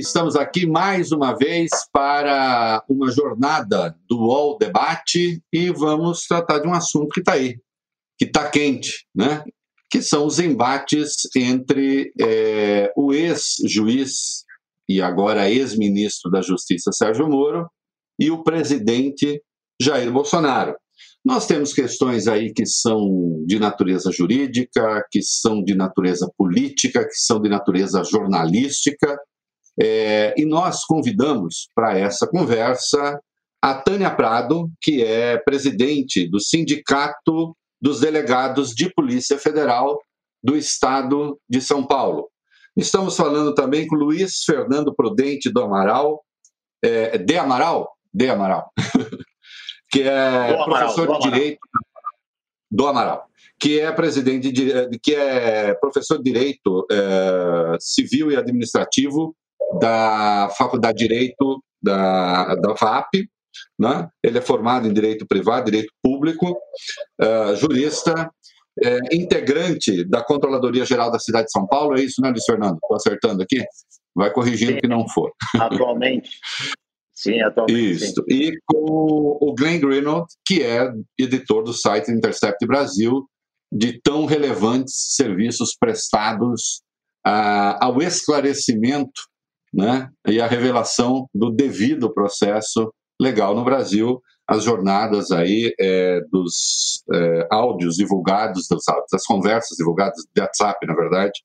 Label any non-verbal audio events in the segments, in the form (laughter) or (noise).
estamos aqui mais uma vez para uma jornada do UOL Debate e vamos tratar de um assunto que está aí, que está quente, né? que são os embates entre é, o ex-juiz e agora ex-ministro da Justiça Sérgio Moro e o presidente Jair Bolsonaro. Nós temos questões aí que são de natureza jurídica, que são de natureza política, que são de natureza jornalística, é, e nós convidamos para essa conversa a Tânia Prado, que é presidente do Sindicato dos Delegados de Polícia Federal do Estado de São Paulo. Estamos falando também com Luiz Fernando Prudente do Amaral, é, de Amaral, de Amaral, (laughs) que é do professor Amaral, de Direito do Amaral, que é presidente de, que é professor de Direito é, Civil e Administrativo da Faculdade de Direito da, da FAP, né? Ele é formado em Direito Privado, Direito Público, uh, jurista, é, integrante da Controladoria Geral da Cidade de São Paulo, é isso, né, Luiz Fernando? Estou acertando aqui? Vai corrigindo Sim. que não for. (laughs) Atualmente. Sim, atualmente. Isso. Sim. E com o Glenn Greenwald, que é editor do site Intercept Brasil, de tão relevantes serviços prestados uh, ao esclarecimento né, e à revelação do devido processo legal no Brasil. As jornadas aí é, dos é, áudios divulgados, das, das, conversas divulgadas de WhatsApp, na verdade,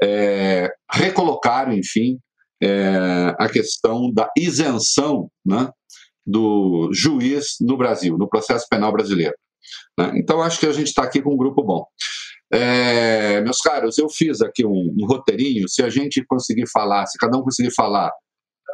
é, recolocaram, enfim, é, a questão da isenção né, do juiz no Brasil, no processo penal brasileiro. Né? Então, acho que a gente está aqui com um grupo bom. É, meus caros, eu fiz aqui um, um, roteirinho. Se a gente conseguir falar, se cada um conseguir falar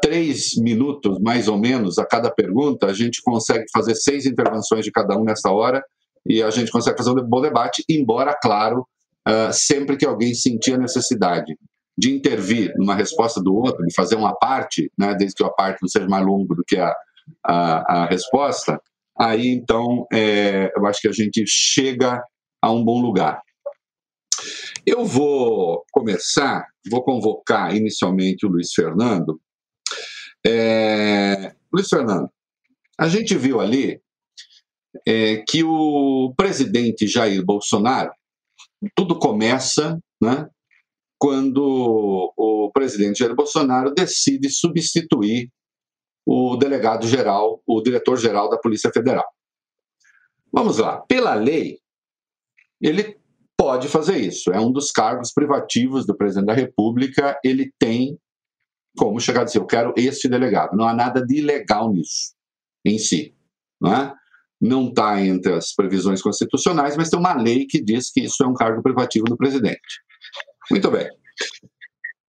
três minutos, mais ou menos, a cada pergunta, a gente consegue fazer seis intervenções de cada um nessa hora e a gente consegue fazer um bom debate, embora, claro, uh, sempre que alguém sentir a necessidade de intervir numa resposta do outro, de fazer uma parte, né, desde que a parte não seja mais longa do que a, a, a resposta, aí então é, eu acho que a gente chega a um bom lugar. Eu vou começar, vou convocar inicialmente o Luiz Fernando, é, Luiz Fernando, a gente viu ali é, que o presidente Jair Bolsonaro, tudo começa né, quando o presidente Jair Bolsonaro decide substituir o delegado-geral, o diretor-geral da Polícia Federal. Vamos lá, pela lei, ele pode fazer isso, é um dos cargos privativos do presidente da República, ele tem como chegar a dizer, eu quero este delegado. Não há nada de ilegal nisso, em si. Não é? Não está entre as previsões constitucionais, mas tem uma lei que diz que isso é um cargo privativo do presidente. Muito bem.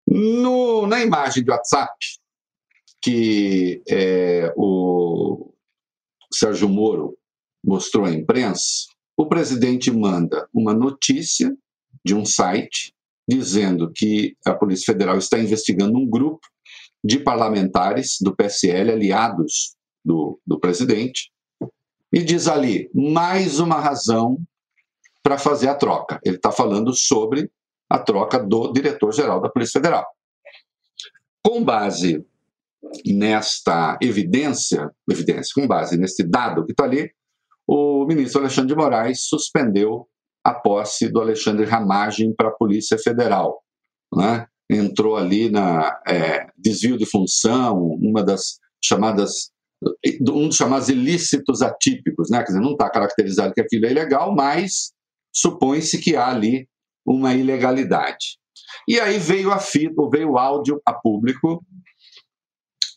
No, na imagem do WhatsApp, que é, o Sérgio Moro mostrou à imprensa, o presidente manda uma notícia de um site dizendo que a Polícia Federal está investigando um grupo de parlamentares do PSL, aliados do, do presidente, e diz ali mais uma razão para fazer a troca. Ele está falando sobre a troca do diretor-geral da Polícia Federal. Com base nesta evidência, evidência, com base neste dado que está ali, o ministro Alexandre de Moraes suspendeu a posse do Alexandre Ramagem para a Polícia Federal. Né? entrou ali na é, desvio de função, uma das chamadas um dos chamados ilícitos atípicos, né? Quer dizer, não está caracterizado que aquilo é ilegal, mas supõe-se que há ali uma ilegalidade. E aí veio a fita, veio o áudio a público.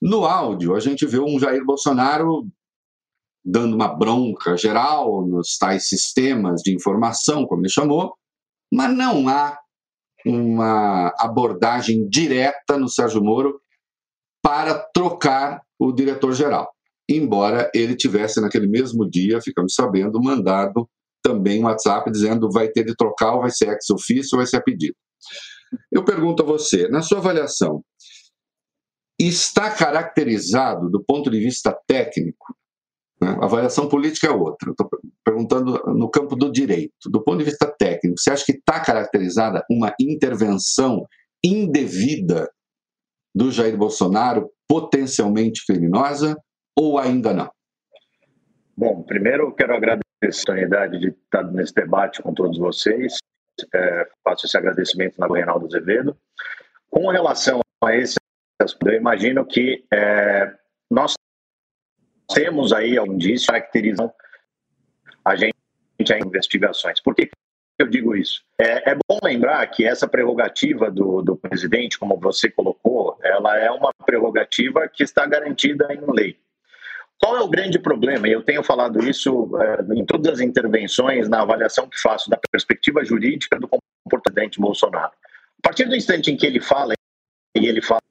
No áudio, a gente vê um Jair Bolsonaro dando uma bronca geral nos tais sistemas de informação, como ele chamou, mas não há uma abordagem direta no Sérgio Moro para trocar o diretor-geral. Embora ele tivesse, naquele mesmo dia, ficamos sabendo, mandado também um WhatsApp dizendo vai ter de trocar, ou vai ser ex ofício, ou vai ser a pedido. Eu pergunto a você, na sua avaliação, está caracterizado do ponto de vista técnico né? A avaliação política é outra. Estou perguntando no campo do direito. Do ponto de vista técnico, você acha que está caracterizada uma intervenção indevida do Jair Bolsonaro potencialmente criminosa ou ainda não? Bom, primeiro eu quero agradecer a oportunidade de estar nesse debate com todos vocês. É, faço esse agradecimento na Reinaldo Azevedo. Com relação a esse eu imagino que é, nós temos aí algum indício caracterizam a gente em investigações. Por que eu digo isso? É, é bom lembrar que essa prerrogativa do, do presidente, como você colocou, ela é uma prerrogativa que está garantida em lei. Qual é o grande problema? Eu tenho falado isso é, em todas as intervenções, na avaliação que faço da perspectiva jurídica do comportamento Bolsonaro. A partir do instante em que ele fala, e ele fala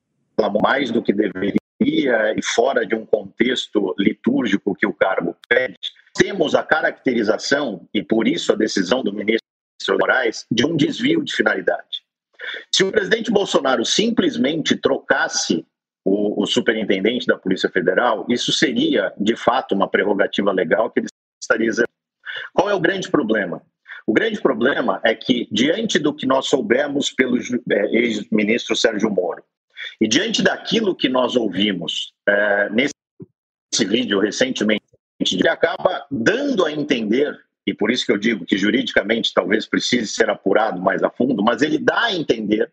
mais do que deveria e fora de um contexto litúrgico que o cargo pede, temos a caracterização, e por isso a decisão do ministro Moraes, de um desvio de finalidade. Se o presidente Bolsonaro simplesmente trocasse o, o, superintendente da Polícia Federal, isso seria, de fato, uma prerrogativa legal que ele estaria exercendo. Qual é o grande problema? O grande problema é que, diante do que nós soubemos pelo é, ex-ministro Sérgio Moro, e diante daquilo que nós ouvimos é, nesse vídeo recentemente, ele acaba dando a entender, e por isso que eu digo que juridicamente talvez precise ser apurado mais a fundo, mas ele dá a entender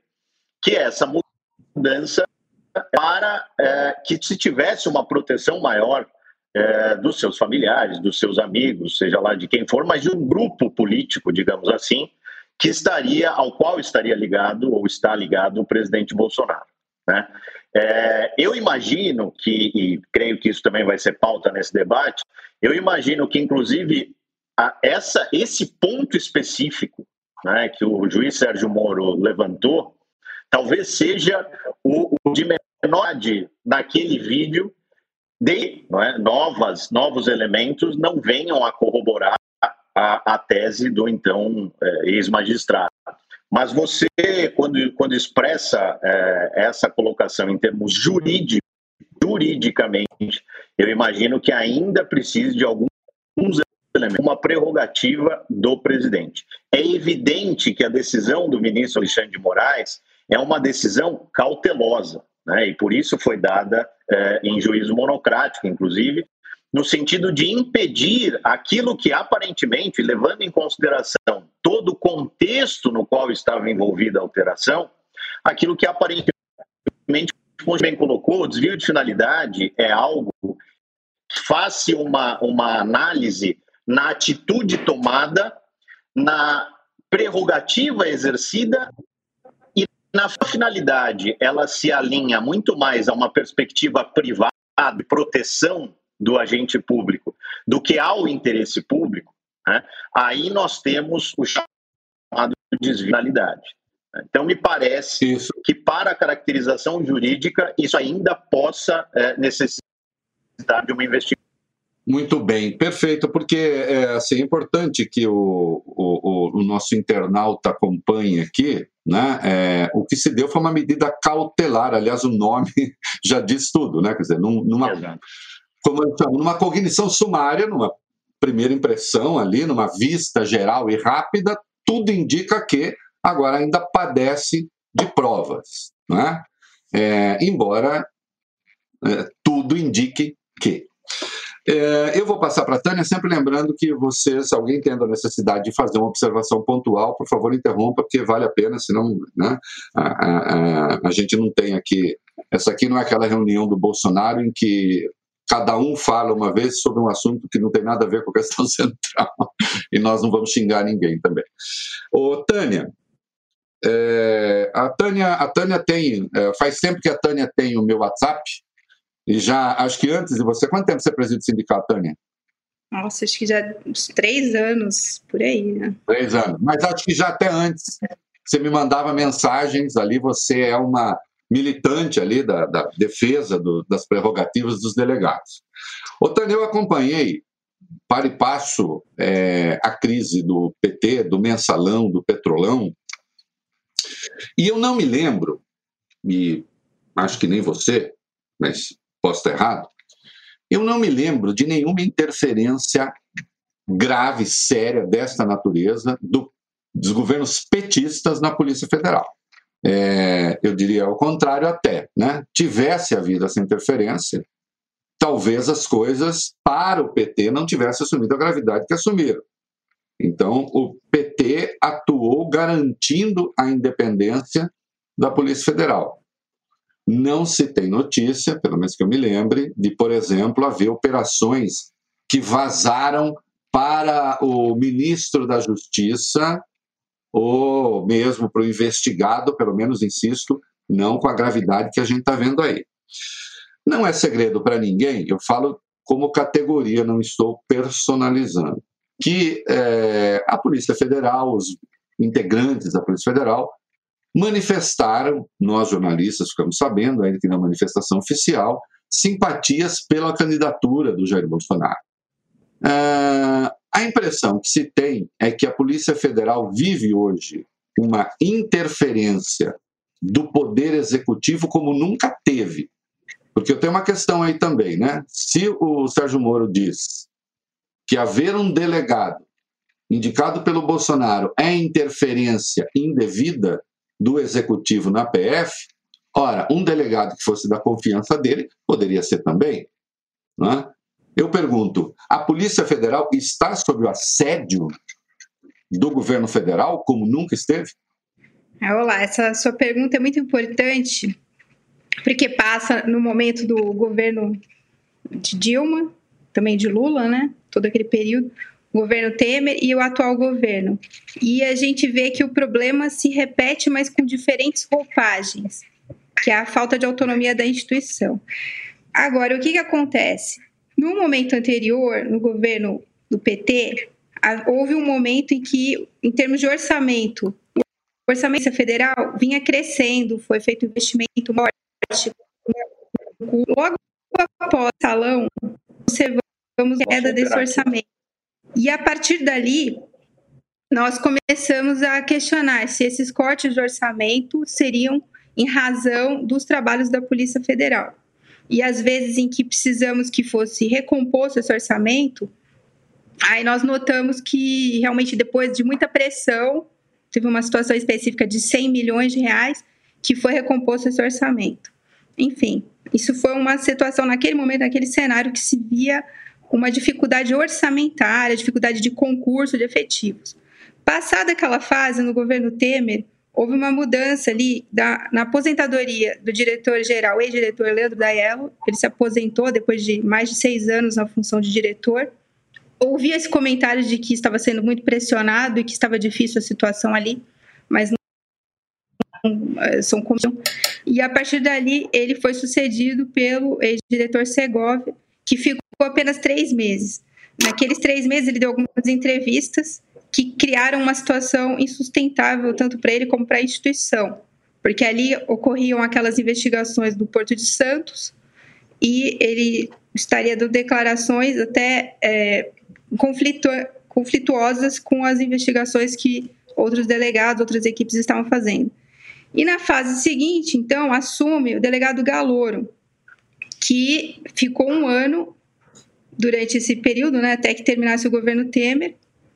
que essa mudança para é, que se tivesse uma proteção maior é, dos seus familiares, dos seus amigos, seja lá de quem for, mas de um grupo político, digamos assim, que estaria, ao qual estaria ligado ou está ligado o presidente Bolsonaro. Né? É, eu imagino que, e creio que isso também vai ser pauta nesse debate, eu imagino que, inclusive, a, essa, esse ponto específico né, que o juiz Sérgio Moro levantou, talvez seja o, o de menor naquele vídeo de é, novas, novos elementos não venham a corroborar a, a tese do então é, ex-magistrado. Mas você, quando, quando expressa é, essa colocação em termos jurídicos, juridicamente, eu imagino que ainda precise de alguns elementos, uma prerrogativa do presidente. É evidente que a decisão do ministro Alexandre de Moraes é uma decisão cautelosa né? e por isso foi dada é, em juízo monocrático, inclusive, no sentido de impedir aquilo que aparentemente, levando em consideração todo o contexto no qual estava envolvida a alteração, aquilo que aparentemente, como bem colocou, o desvio de finalidade é algo que faz uma, uma análise na atitude tomada, na prerrogativa exercida na finalidade, ela se alinha muito mais a uma perspectiva privada, de proteção do agente público, do que ao interesse público, né? aí nós temos o chamado desvinalidade. Então, me parece isso. que, para a caracterização jurídica, isso ainda possa é, necessitar de uma investigação muito bem, perfeito, porque é, assim, é importante que o, o, o nosso internauta acompanhe aqui, né? É, o que se deu foi uma medida cautelar, aliás, o nome (laughs) já diz tudo, né? Quer dizer, num, numa, como eu chamo, numa cognição sumária, numa primeira impressão ali, numa vista geral e rápida, tudo indica que agora ainda padece de provas, né? É, embora é, tudo indique que. É, eu vou passar para a Tânia, sempre lembrando que você, se alguém tendo a necessidade de fazer uma observação pontual, por favor, interrompa, porque vale a pena, senão né, a, a, a, gente não tem aqui. Essa aqui não é aquela reunião do Bolsonaro em que cada um fala uma vez sobre um assunto que não tem nada a ver com a questão (laughs) central, e nós não vamos xingar ninguém também. Ô, Tânia, é, a Tânia, a Tânia tem, é, faz tempo que a Tânia tem o meu WhatsApp, e já, acho que antes de você, quanto tempo você preside o sindicato, Tânia? Nossa, acho que já uns três anos, por aí, né? Três anos. Mas acho que já até antes você me mandava mensagens ali, você é uma militante ali da, da defesa do, das prerrogativas dos delegados. Tânia, eu acompanhei para e passo é, a crise do PT, do mensalão, do petrolão, e eu não me lembro, e acho que nem você, mas posso estar errado, eu não me lembro de nenhuma interferência grave, séria desta natureza do, dos governos petistas na Polícia Federal. É, eu diria ao contrário até, né? tivesse havido essa interferência, talvez as coisas para o PT não tivessem assumido a gravidade que assumiram. Então, o PT atuou garantindo a independência da Polícia Federal. Não se tem notícia, pelo menos que eu me lembre, de, por exemplo, haver operações que vazaram para o ministro da Justiça ou mesmo para o investigado, pelo menos insisto, não com a gravidade que a gente está vendo aí. Não é segredo para ninguém, eu falo como categoria, não estou personalizando, que é, a Polícia Federal, os integrantes da Polícia Federal, manifestaram, nós jornalistas ficamos sabendo, ainda que na manifestação oficial, simpatias pela candidatura do Jair Bolsonaro. Uh, a impressão que se tem é que a Polícia Federal vive hoje uma interferência do poder executivo como nunca teve. Porque eu tenho uma questão aí também, né? Se o Sérgio Moro diz que haver um delegado indicado pelo Bolsonaro é interferência indevida do executivo na PF, ora, um delegado que fosse da confiança dele poderia ser também. Né? Eu pergunto: a Polícia Federal está sob o assédio do governo federal, como nunca esteve? Ah, olá, essa sua pergunta é muito importante, porque passa no momento do governo de Dilma, também de Lula, né? Todo aquele período, o governo Temer e o atual governo. E a gente vê que o problema se repete, mas com diferentes roupagens, que é a falta de autonomia da instituição. Agora, o que, que acontece? No momento anterior, no governo do PT, houve um momento em que, em termos de orçamento, o orçamento federal vinha crescendo, foi feito investimento forte. Logo após o salão, observamos a queda desse orçamento. E a partir dali, nós começamos a questionar se esses cortes de orçamento seriam em razão dos trabalhos da Polícia Federal e às vezes em que precisamos que fosse recomposto esse orçamento, aí nós notamos que realmente depois de muita pressão, teve uma situação específica de 100 milhões de reais que foi recomposto esse orçamento. Enfim, isso foi uma situação naquele momento, naquele cenário que se via uma dificuldade orçamentária, dificuldade de concurso de efetivos. Passada aquela fase no governo Temer, houve uma mudança ali da, na aposentadoria do diretor-geral, ex-diretor Leandro Daiello. Ele se aposentou depois de mais de seis anos na função de diretor. Ouvi esse comentário de que estava sendo muito pressionado e que estava difícil a situação ali, mas não, eh, são comissão. E a partir dali, ele foi sucedido pelo ex-diretor Segovia, que ficou apenas três meses. Naqueles três meses, ele deu algumas entrevistas que criaram uma situação insustentável tanto para ele como para a instituição, porque ali ocorriam aquelas investigações do Porto de Santos e ele estaria dando declarações até é, conflito, conflituosas com as investigações que outros delegados, outras equipes estavam fazendo. E na fase seguinte, então, assume o delegado Galouro, que ficou um ano durante esse período, né, até que terminasse o governo Temer,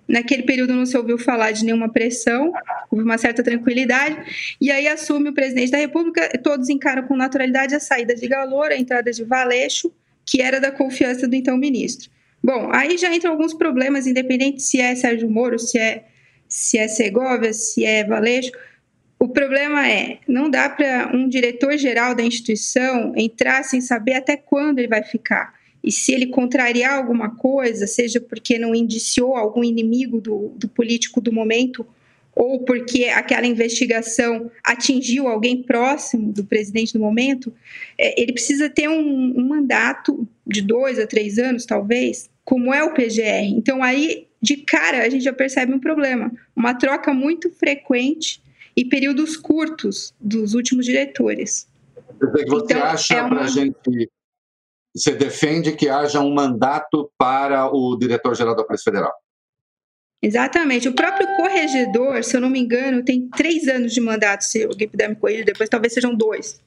Naquele período não se ouviu falar de nenhuma pressão, houve uma certa tranquilidade. E aí assume o presidente da República, todos encaram com naturalidade a saída de Galor, a entrada de Valeixo, que era da confiança do então ministro. Bom, aí já entram alguns problemas, independente se é Sérgio Moro, se é, se é Segovia, se é Valeixo. O problema é, não dá para um diretor-geral da instituição entrar sem saber até quando ele vai ficar. E se ele contrariar alguma coisa, seja porque não indiciou algum inimigo do, do político do momento, ou porque aquela investigação atingiu alguém próximo do presidente do momento, é, ele precisa ter um, um, mandato de dois a três anos, talvez, como é o PGR. Então, aí, de cara, a gente já percebe um problema: uma troca muito frequente e períodos curtos dos últimos diretores. Você então, acha é uma... para a gente você defende que haja um mandato para o diretor-geral da Polícia Federal. Exatamente. O próprio corregedor, se eu não me engano, tem três anos de mandato. Se alguém puder me corrigir depois, talvez sejam dois.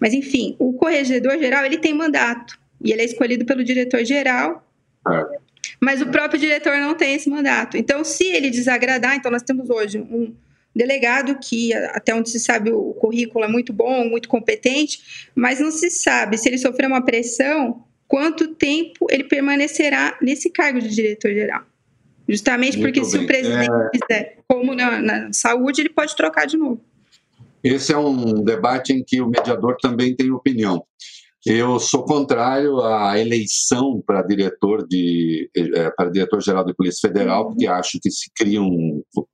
Mas, enfim, o corregedor-geral, ele tem mandato. E ele é escolhido pelo diretor-geral. É. Mas o próprio diretor não tem esse mandato. Então, se ele desagradar, então nós temos hoje um, delegado que, até onde se sabe, o currículo é muito bom, muito competente, mas não se sabe se ele sofrer uma pressão, quanto tempo ele permanecerá nesse cargo de diretor-geral. Justamente muito porque bem. se o presidente é... quiser, como na, na saúde, ele pode trocar de novo. Esse é um debate em que o mediador também tem opinião. Eu sou contrário à eleição para diretor de é, para diretor geral de Polícia Federal, uhum. porque acho que se criam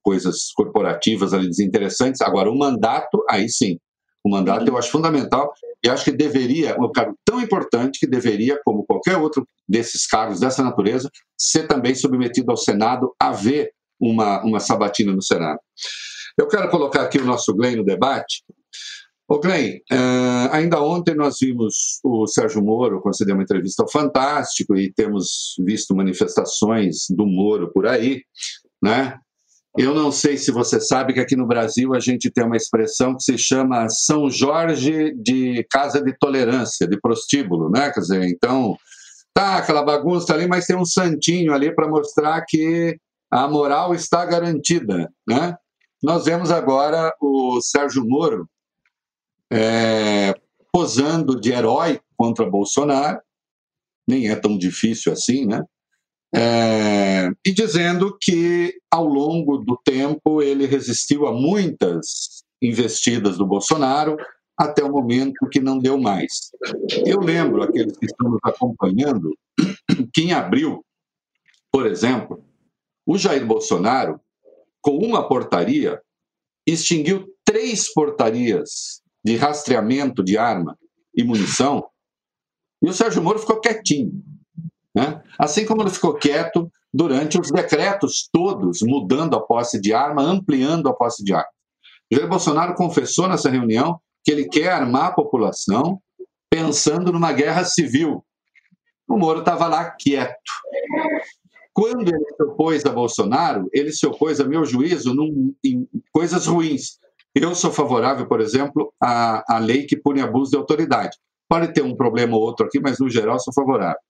coisas corporativas ali desinteressantes. Agora, o mandato, aí sim, o mandato eu acho fundamental e acho que deveria, um cargo tão importante que deveria, como qualquer outro desses cargos dessa natureza, ser também submetido ao Senado a ver uma, uma sabatina no Senado. Eu quero colocar aqui o nosso Glenn no debate, Ô Glenn, uh, ainda ontem nós vimos o Sérgio Moro conceder uma entrevista ao Fantástico e temos visto manifestações do Moro por aí, né? Eu não sei se você sabe que aqui no Brasil a gente tem uma expressão que se chama São Jorge de Casa de Tolerância, de prostíbulo, né? Quer dizer, então, tá aquela bagunça ali, mas tem um santinho ali para mostrar que a moral está garantida, né? Nós vemos agora o Sérgio Moro é, posando de herói contra Bolsonaro, nem é tão difícil assim, né? É, e dizendo que ao longo do tempo ele resistiu a muitas investidas do Bolsonaro até o momento que não deu mais. Eu lembro aqueles que estão nos acompanhando (clears throat) que em abril, por exemplo, o Jair Bolsonaro, com uma portaria, extinguiu três portarias de rastreamento de arma e munição, e o Sérgio Moro ficou quietinho. Né? Assim como ele ficou quieto durante os decretos todos, mudando a posse de arma, ampliando a posse de arma. Jair Bolsonaro confessou nessa reunião que ele quer armar a população pensando numa guerra civil. O Moro estava lá quieto. Quando ele se opôs a Bolsonaro, ele se opôs, a meu juízo, num, em coisas ruins. Eu sou favorável, por exemplo, à, à lei que pune abuso de autoridade. Pode ter um problema ou outro aqui, mas no geral sou favorável.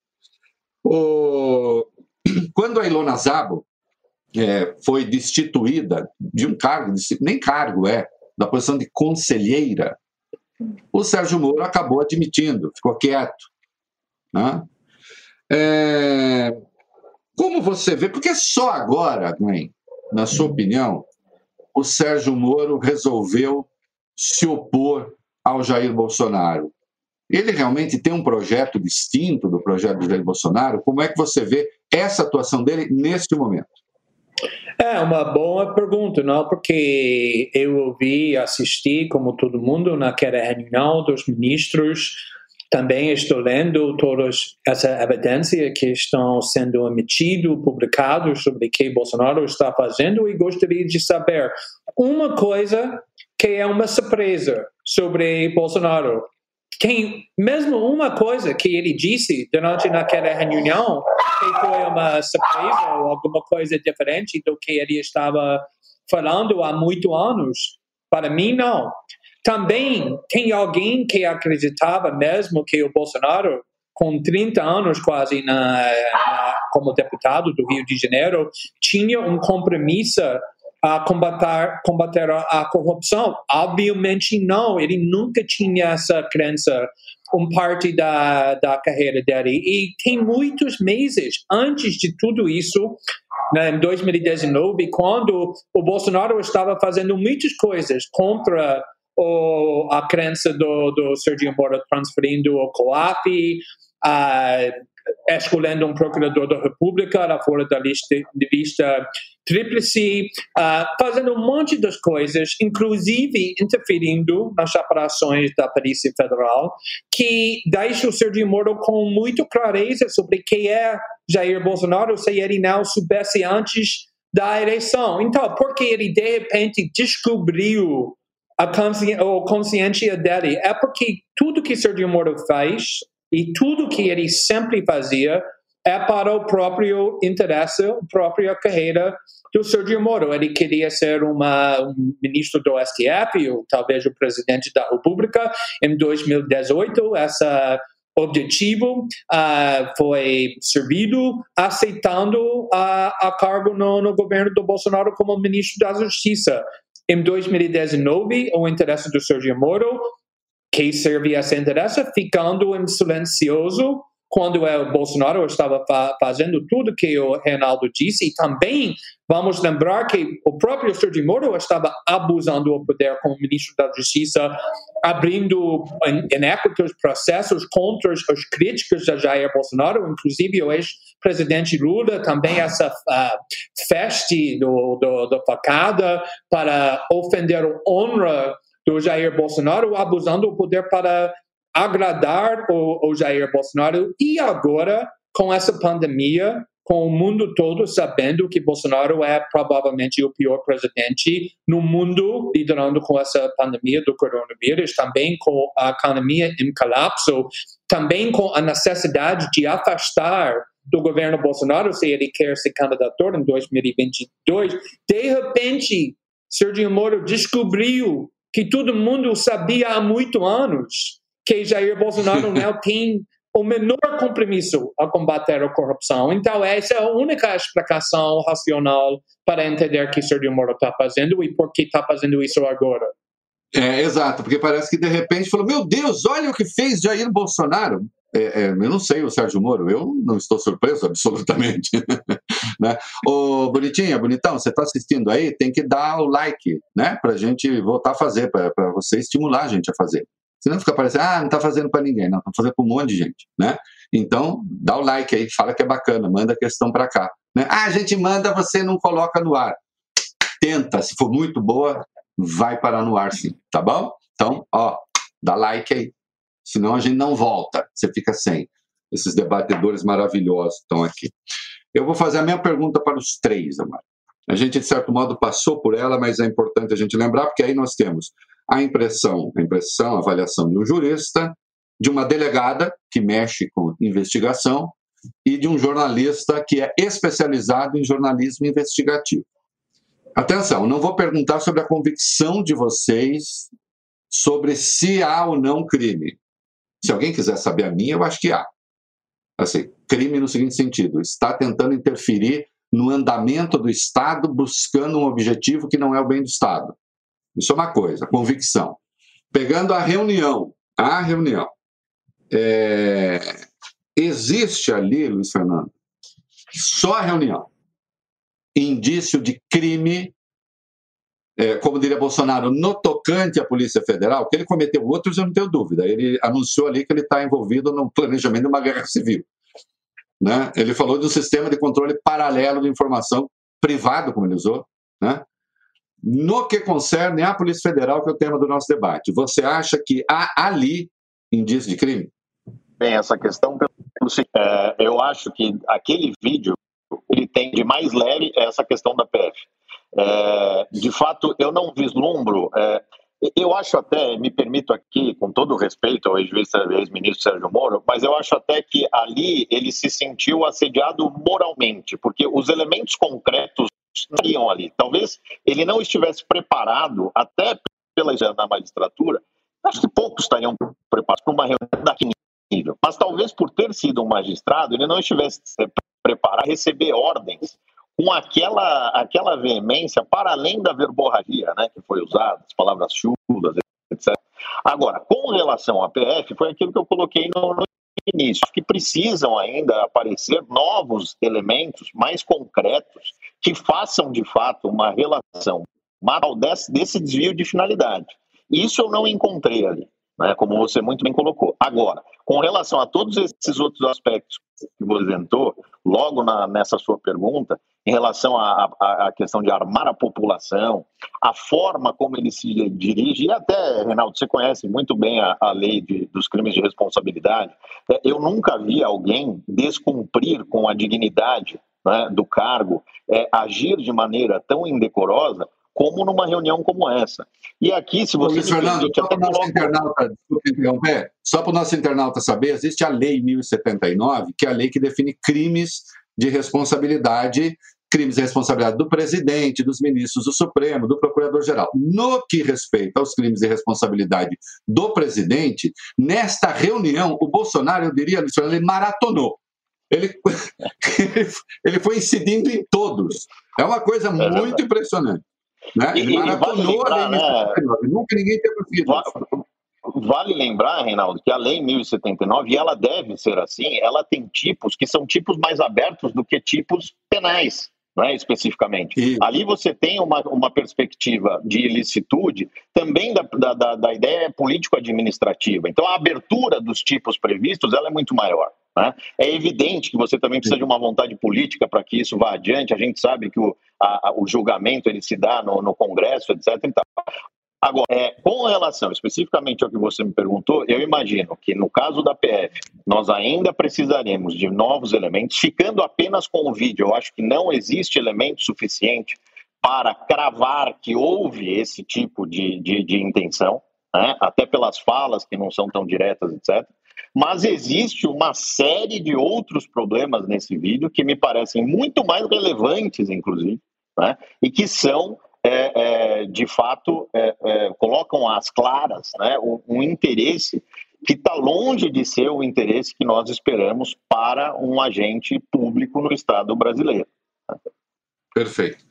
O... (clears throat) Quando a Ilona Zabo é, foi destituída de um cargo, nem cargo é, da posição de conselheira, o Sérgio Moro acabou admitindo, ficou quieto. Né? É... Como você vê, porque só agora, Gwen, na sua opinião, o Sérgio Moro resolveu se opor ao Jair Bolsonaro. Ele realmente tem um projeto distinto do projeto do Jair Bolsonaro? Como é que você vê essa atuação dele neste momento? É uma boa pergunta, não? Porque eu ouvi, assisti, como todo mundo, naquela reunião dos ministros também estou lendo toda essa evidência que estão sendo emitido, publicados sobre o que Bolsonaro está fazendo e gostaria de saber uma coisa que é uma surpresa sobre Bolsonaro. Quem, mesmo uma coisa que ele disse durante naquela reunião que foi uma surpresa ou alguma coisa diferente do que ele estava falando há muitos anos, para mim não. Também tem alguém que acreditava mesmo que o Bolsonaro, com 30 anos quase na, na, como deputado do Rio de Janeiro, tinha um compromisso a combater, combater a corrupção? Obviamente não, ele nunca tinha essa crença, um parte da, da carreira dele. E tem muitos meses antes de tudo isso, né, em 2019, quando o Bolsonaro estava fazendo muitas coisas contra ou a crença do, do Sergio Moro transferindo o COAF, uh, escolhendo um procurador da República lá fora da lista, de lista tríplice, uh, fazendo um monte de coisas, inclusive interferindo nas operações da Polícia Federal, que deixa o Sergio Moro com muita clareza sobre quem é Jair Bolsonaro, se ele não soubesse antes da eleição. Então, porque ele de repente descobriu a consci consciência dele é porque tudo que Sergio Moro faz e tudo que ele sempre fazia é para o próprio interesse, a própria carreira do Sergio Moro. Ele queria ser uma, um ministro do STF, ou talvez o presidente da República. Em 2018, esse objetivo uh, foi servido, aceitando uh, a cargo no, no governo do Bolsonaro como ministro da Justiça Em 2019, o interesse do Sergio Moro, que servia esse interesse, ficando em silencioso quando o Bolsonaro estava fazendo tudo que o Reinaldo disse, e também vamos lembrar que o próprio Sergio Moro estava abusando do poder como ministro da Justiça, abrindo inéquitos processos contra os críticos de Jair Bolsonaro, inclusive o ex-presidente Lula, também essa uh, feste do, do, do facada para ofender a honra do Jair Bolsonaro, abusando do poder para agradar o, o Jair Bolsonaro e agora com essa pandemia com o mundo todo sabendo que Bolsonaro é provavelmente o pior presidente no mundo, liderando com essa pandemia do coronavírus, também com a economia em colapso, também com a necessidade de afastar do governo Bolsonaro se ele quer se candidatar em 2022. De repente, Sergio Moro descobriu que todo mundo sabia há muitos anos que Jair Bolsonaro (laughs) não tem o menor compromisso a combater a corrupção. Então, essa é a única explicação racional para entender o que Sergio Moro está fazendo e por que está fazendo isso agora. É, exato, porque parece que de repente falou: Meu Deus, olha o que fez Jair Bolsonaro. É, é, eu não sei o Sérgio Moro, eu não estou surpreso absolutamente. (laughs) né? Ô, Bonitinha, bonitão, você está assistindo aí, tem que dar o like, né? Para a gente voltar a fazer, para você estimular a gente a fazer. Você não fica parecendo, ah, não está fazendo para ninguém, não, está fazendo para um monte de gente, né? Então, dá o like aí, fala que é bacana, manda a questão para cá. Né? Ah, a gente manda, você não coloca no ar. Tenta, se for muito boa, vai parar no ar sim, tá bom? Então, ó, dá like aí. Senão a gente não volta, você fica sem. Esses debatedores maravilhosos estão aqui. Eu vou fazer a minha pergunta para os três, Amar. A gente, de certo modo, passou por ela, mas é importante a gente lembrar, porque aí nós temos a impressão, a impressão, a avaliação de um jurista, de uma delegada que mexe com investigação e de um jornalista que é especializado em jornalismo investigativo. Atenção, não vou perguntar sobre a convicção de vocês sobre se há ou não crime. Se alguém quiser saber a minha, eu acho que há. Assim, crime no seguinte sentido: está tentando interferir no andamento do Estado buscando um objetivo que não é o bem do Estado. Isso é uma coisa, convicção. Pegando a reunião, a reunião, é, existe ali, Luiz Fernando, só a reunião, indício de crime, é, como diria Bolsonaro, no tocante à Polícia Federal, que ele cometeu outros, eu não tenho dúvida. Ele anunciou ali que ele está envolvido no planejamento de uma guerra civil. Né? Ele falou de um sistema de controle paralelo de informação privado, como ele usou, né? No que concerne à Polícia Federal, que é o tema do nosso debate, você acha que há ali indício de crime? Bem, essa questão, é, eu acho que aquele vídeo, ele tem de mais leve essa questão da PF. É, de fato, eu não vislumbro. É, eu acho até, me permito aqui, com todo o respeito ao ex-ministro Sérgio Moro, mas eu acho até que ali ele se sentiu assediado moralmente, porque os elementos concretos estariam ali. Talvez ele não estivesse preparado, até pela da magistratura, acho que poucos estariam preparados para uma reunião daquele nível. Mas talvez por ter sido um magistrado, ele não estivesse preparado a receber ordens com aquela, aquela veemência para além da verborragia né, que foi usada, as palavras chulas, etc. Agora, com relação à PF, foi aquilo que eu coloquei no, no início, que precisam ainda aparecer novos elementos mais concretos que façam de fato uma relação mal desse, desse desvio de finalidade. Isso eu não encontrei ali, né, como você muito bem colocou. Agora, com relação a todos esses outros aspectos que você apresentou, logo na, nessa sua pergunta, em relação à questão de armar a população, a forma como ele se dirige, e até, Reinaldo, você conhece muito bem a, a lei de, dos crimes de responsabilidade, é, eu nunca vi alguém descumprir com a dignidade né, do cargo, é, agir de maneira tão indecorosa como numa reunião como essa. E aqui, se você... Luiz Fernando, só para o nosso internauta, interromper, só para o nosso internauta saber, existe a Lei 1079, que é a lei que define crimes de responsabilidade, crimes de responsabilidade do presidente, dos ministros do Supremo, do procurador-geral. No que respeita aos crimes de responsabilidade do presidente, nesta reunião, o Bolsonaro, eu diria, ele maratonou. Ele, (laughs) ele foi incidindo em todos. É uma coisa é muito impressionante. Né? Ele maratonou vale lembrar, né? Nunca ninguém teve visto. Vale lembrar, Reinaldo, que a Lei 1079, e ela deve ser assim, ela tem tipos que são tipos mais abertos do que tipos penais é especificamente. E... Ali você tem uma, uma perspectiva de ilicitude também da, da, da ideia político-administrativa. Então, a abertura dos tipos previstos ela é muito maior. Né? É evidente que você também precisa de uma vontade política para que isso vá adiante. A gente sabe que o, a, o julgamento ele se dá no, no Congresso, etc. Agora, é, com relação especificamente ao que você me perguntou, eu imagino que no caso da PF, nós ainda precisaremos de novos elementos, ficando apenas com o vídeo. Eu acho que não existe elemento suficiente para cravar que houve esse tipo de, de, de intenção, né? até pelas falas que não são tão diretas, etc. Mas existe uma série de outros problemas nesse vídeo que me parecem muito mais relevantes, inclusive, né? e que são é, é, de fato, é, é, colocam às claras né, um, um interesse que está longe de ser o interesse que nós esperamos para um agente público no Estado brasileiro. Perfeito.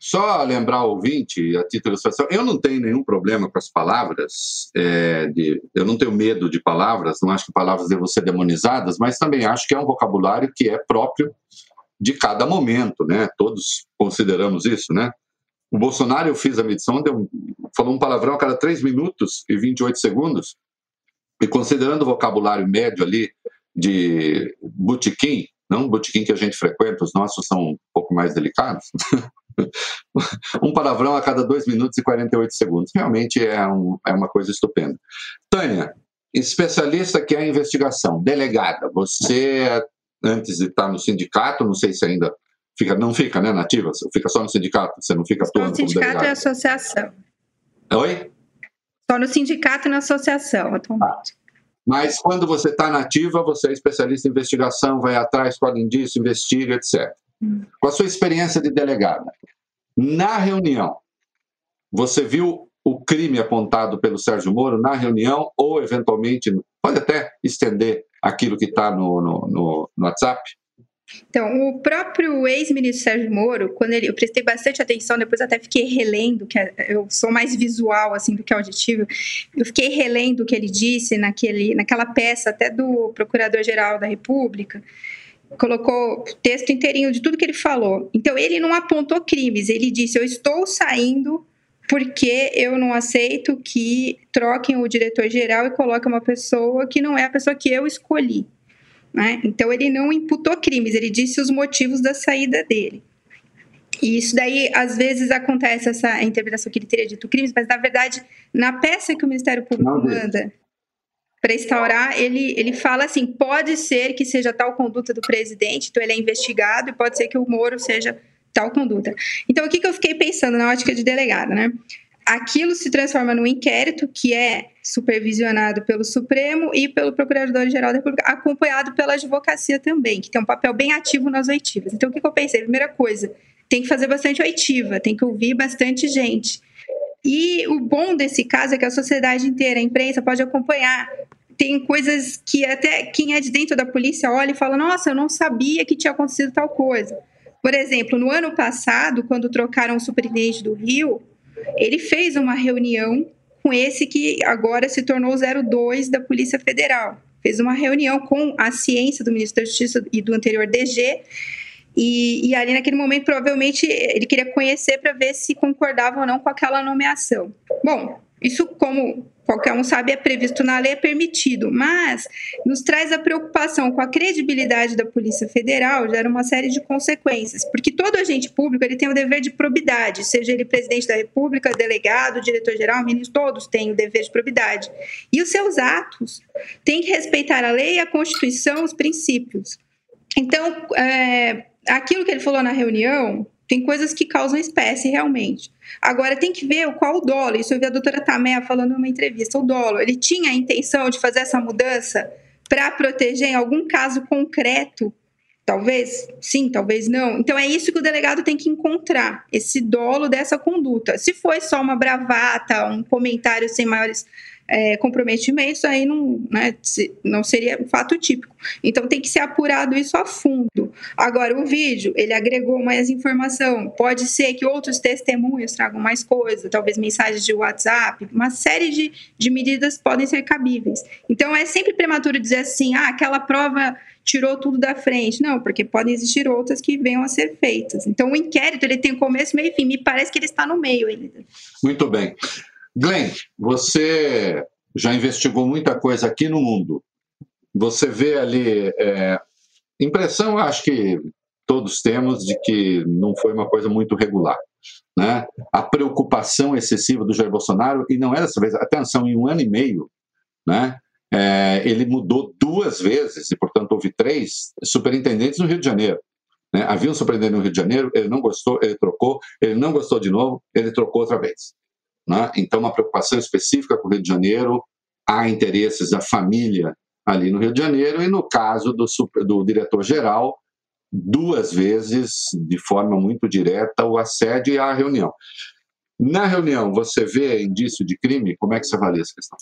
Só lembrar ao ouvinte, a título de eu não tenho nenhum problema com as palavras, é, de, eu não tenho medo de palavras, não acho que palavras devam ser demonizadas, mas também acho que é um vocabulário que é próprio de cada momento, né? Todos consideramos isso, né? O Bolsonaro, eu fiz a medição, deu, falou um palavrão a cada 3 minutos e 28 segundos. E considerando o vocabulário médio ali de botequim, não botequim que a gente frequenta, os nossos são um pouco mais delicados. (laughs) um palavrão a cada 2 minutos e 48 segundos. Realmente é, um, é uma coisa estupenda. Tânia, especialista que é investigação, delegada, você, antes de estar no sindicato, não sei se ainda Fica, não fica, né, nativa? Fica só no sindicato, você não fica atuando Só no sindicato e associação. Oi? Só no sindicato e na associação, atualmente. Ah. Mas quando você está nativa, você é especialista em investigação, vai atrás, colhe indício, investiga, etc. Hum. Com a sua experiência de delegada, na reunião, você viu o crime apontado pelo Sérgio Moro na reunião ou, eventualmente, pode até estender aquilo que está no, no, no, no WhatsApp? Então, o próprio ex-ministro Sérgio Moro, quando ele, eu prestei bastante atenção, depois até fiquei relendo, que é, eu sou mais visual assim do que auditivo, eu fiquei relendo o que ele disse naquele, naquela peça até do Procurador-Geral da República, colocou o texto inteirinho de tudo que ele falou. Então, ele não apontou crimes, ele disse: Eu estou saindo porque eu não aceito que troquem o diretor-geral e coloquem uma pessoa que não é a pessoa que eu escolhi. Né? Então, ele não imputou crimes, ele disse os motivos da saída dele. E isso daí, às vezes, acontece essa interpretação que ele teria dito crimes, mas, na verdade, na peça que o Ministério Público não manda para instaurar, ele, ele fala assim: pode ser que seja tal conduta do presidente, então ele é investigado, e pode ser que o Moro seja tal conduta. Então, o que, que eu fiquei pensando na ótica de delegado, né? Aquilo se transforma num inquérito que é supervisionado pelo Supremo e pelo Procurador-Geral da República, acompanhado pela advocacia também, que tem um papel bem ativo nas oitivas. Então, o que eu pensei? Primeira coisa, tem que fazer bastante oitiva, tem que ouvir bastante gente. E o bom desse caso é que a sociedade inteira, a imprensa, pode acompanhar. Tem coisas que até quem é de dentro da polícia olha e fala: Nossa, eu não sabia que tinha acontecido tal coisa. Por exemplo, no ano passado, quando trocaram o superintendente do Rio, ele fez uma reunião com esse que agora se tornou 02 da Polícia Federal. Fez uma reunião com a ciência do ministro da Justiça e do anterior DG. E, e ali, naquele momento, provavelmente ele queria conhecer para ver se concordava ou não com aquela nomeação. Bom, isso, como qualquer um sabe, é previsto na lei, é permitido, mas nos traz a preocupação com a credibilidade da Polícia Federal, gera uma série de consequências, porque todo agente público ele tem o dever de probidade, seja ele presidente da República, delegado, diretor-geral, ministro, todos têm o dever de probidade. E os seus atos têm que respeitar a lei, a Constituição, os princípios. Então, é, aquilo que ele falou na reunião, tem coisas que causam espécie realmente. Agora tem que ver qual o dolo. Isso eu vi a doutora Tamé falando numa entrevista. O dolo, ele tinha a intenção de fazer essa mudança para proteger em algum caso concreto? Talvez sim, talvez não. Então é isso que o delegado tem que encontrar, esse dolo dessa conduta. Se foi só uma bravata, um comentário sem maiores é, comprometimentos, aí não, né, não seria um fato típico. Então tem que ser apurado isso a fundo. Agora, o vídeo, ele agregou mais informação. Pode ser que outros testemunhos tragam mais coisa, talvez mensagens de WhatsApp, uma série de, de medidas podem ser cabíveis. Então é sempre prematuro dizer assim, ah, aquela prova tirou tudo da frente. Não, porque podem existir outras que venham a ser feitas. Então, o inquérito ele tem começo, meio e fim. Me parece que ele está no meio ainda. Muito bem. Glenn, você já investigou muita coisa aqui no mundo. Você vê ali. É, impressão, acho que todos temos, de que não foi uma coisa muito regular. Né? A preocupação excessiva do Jair Bolsonaro, e não é dessa vez, atenção, em um ano e meio, né? É, ele mudou duas vezes, e portanto houve três superintendentes no Rio de Janeiro. Né? Havia um superintendente no Rio de Janeiro, ele não gostou, ele trocou, ele não gostou de novo, ele trocou outra vez. Né? Então, uma preocupação específica com o Rio de Janeiro, há interesses da família ali no Rio de Janeiro, e no caso do, do diretor-geral, duas vezes, de forma muito direta, o assédio e a reunião. Na reunião, você vê indício de crime? Como é que você avalia essa questão?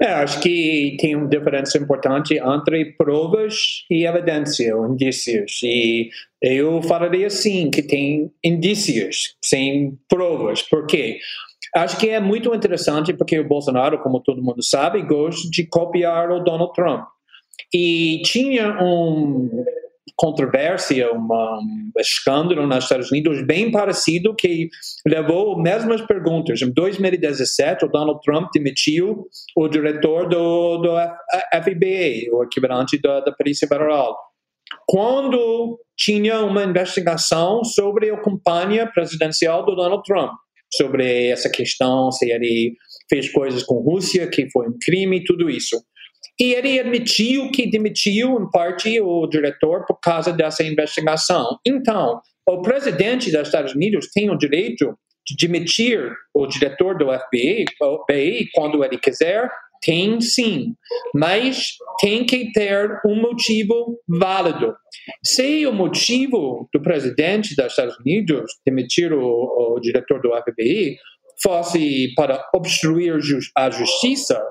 É, acho que tem uma diferença importante entre provas e evidência, ou indícios. E eu falaria assim, que tem indícios sem provas. Por quê? Acho que é muito interessante porque o Bolsonaro, como todo mundo sabe, gosta de copiar o Donald Trump. E tinha um controvérsia, um escândalo nos Estados Unidos bem parecido que levou mesmas perguntas. Em 2017, o Donald Trump demitiu o diretor do, do FBI, o equivalente da, da Polícia Federal. Quando tinha uma investigação sobre a campanha presidencial do Donald Trump, sobre essa questão, se ele fez coisas com Rússia, que foi um crime, tudo isso. E ele admitiu que demitiu, em parte, o diretor por causa dessa investigação. Então, o presidente dos Estados Unidos tem o direito de demitir o diretor do FBI, FBI quando ele quiser, tem sim, mas tem que ter um motivo válido. Se o motivo do presidente dos Estados Unidos demitir o, o diretor do FBI fosse para obstruir a justiça,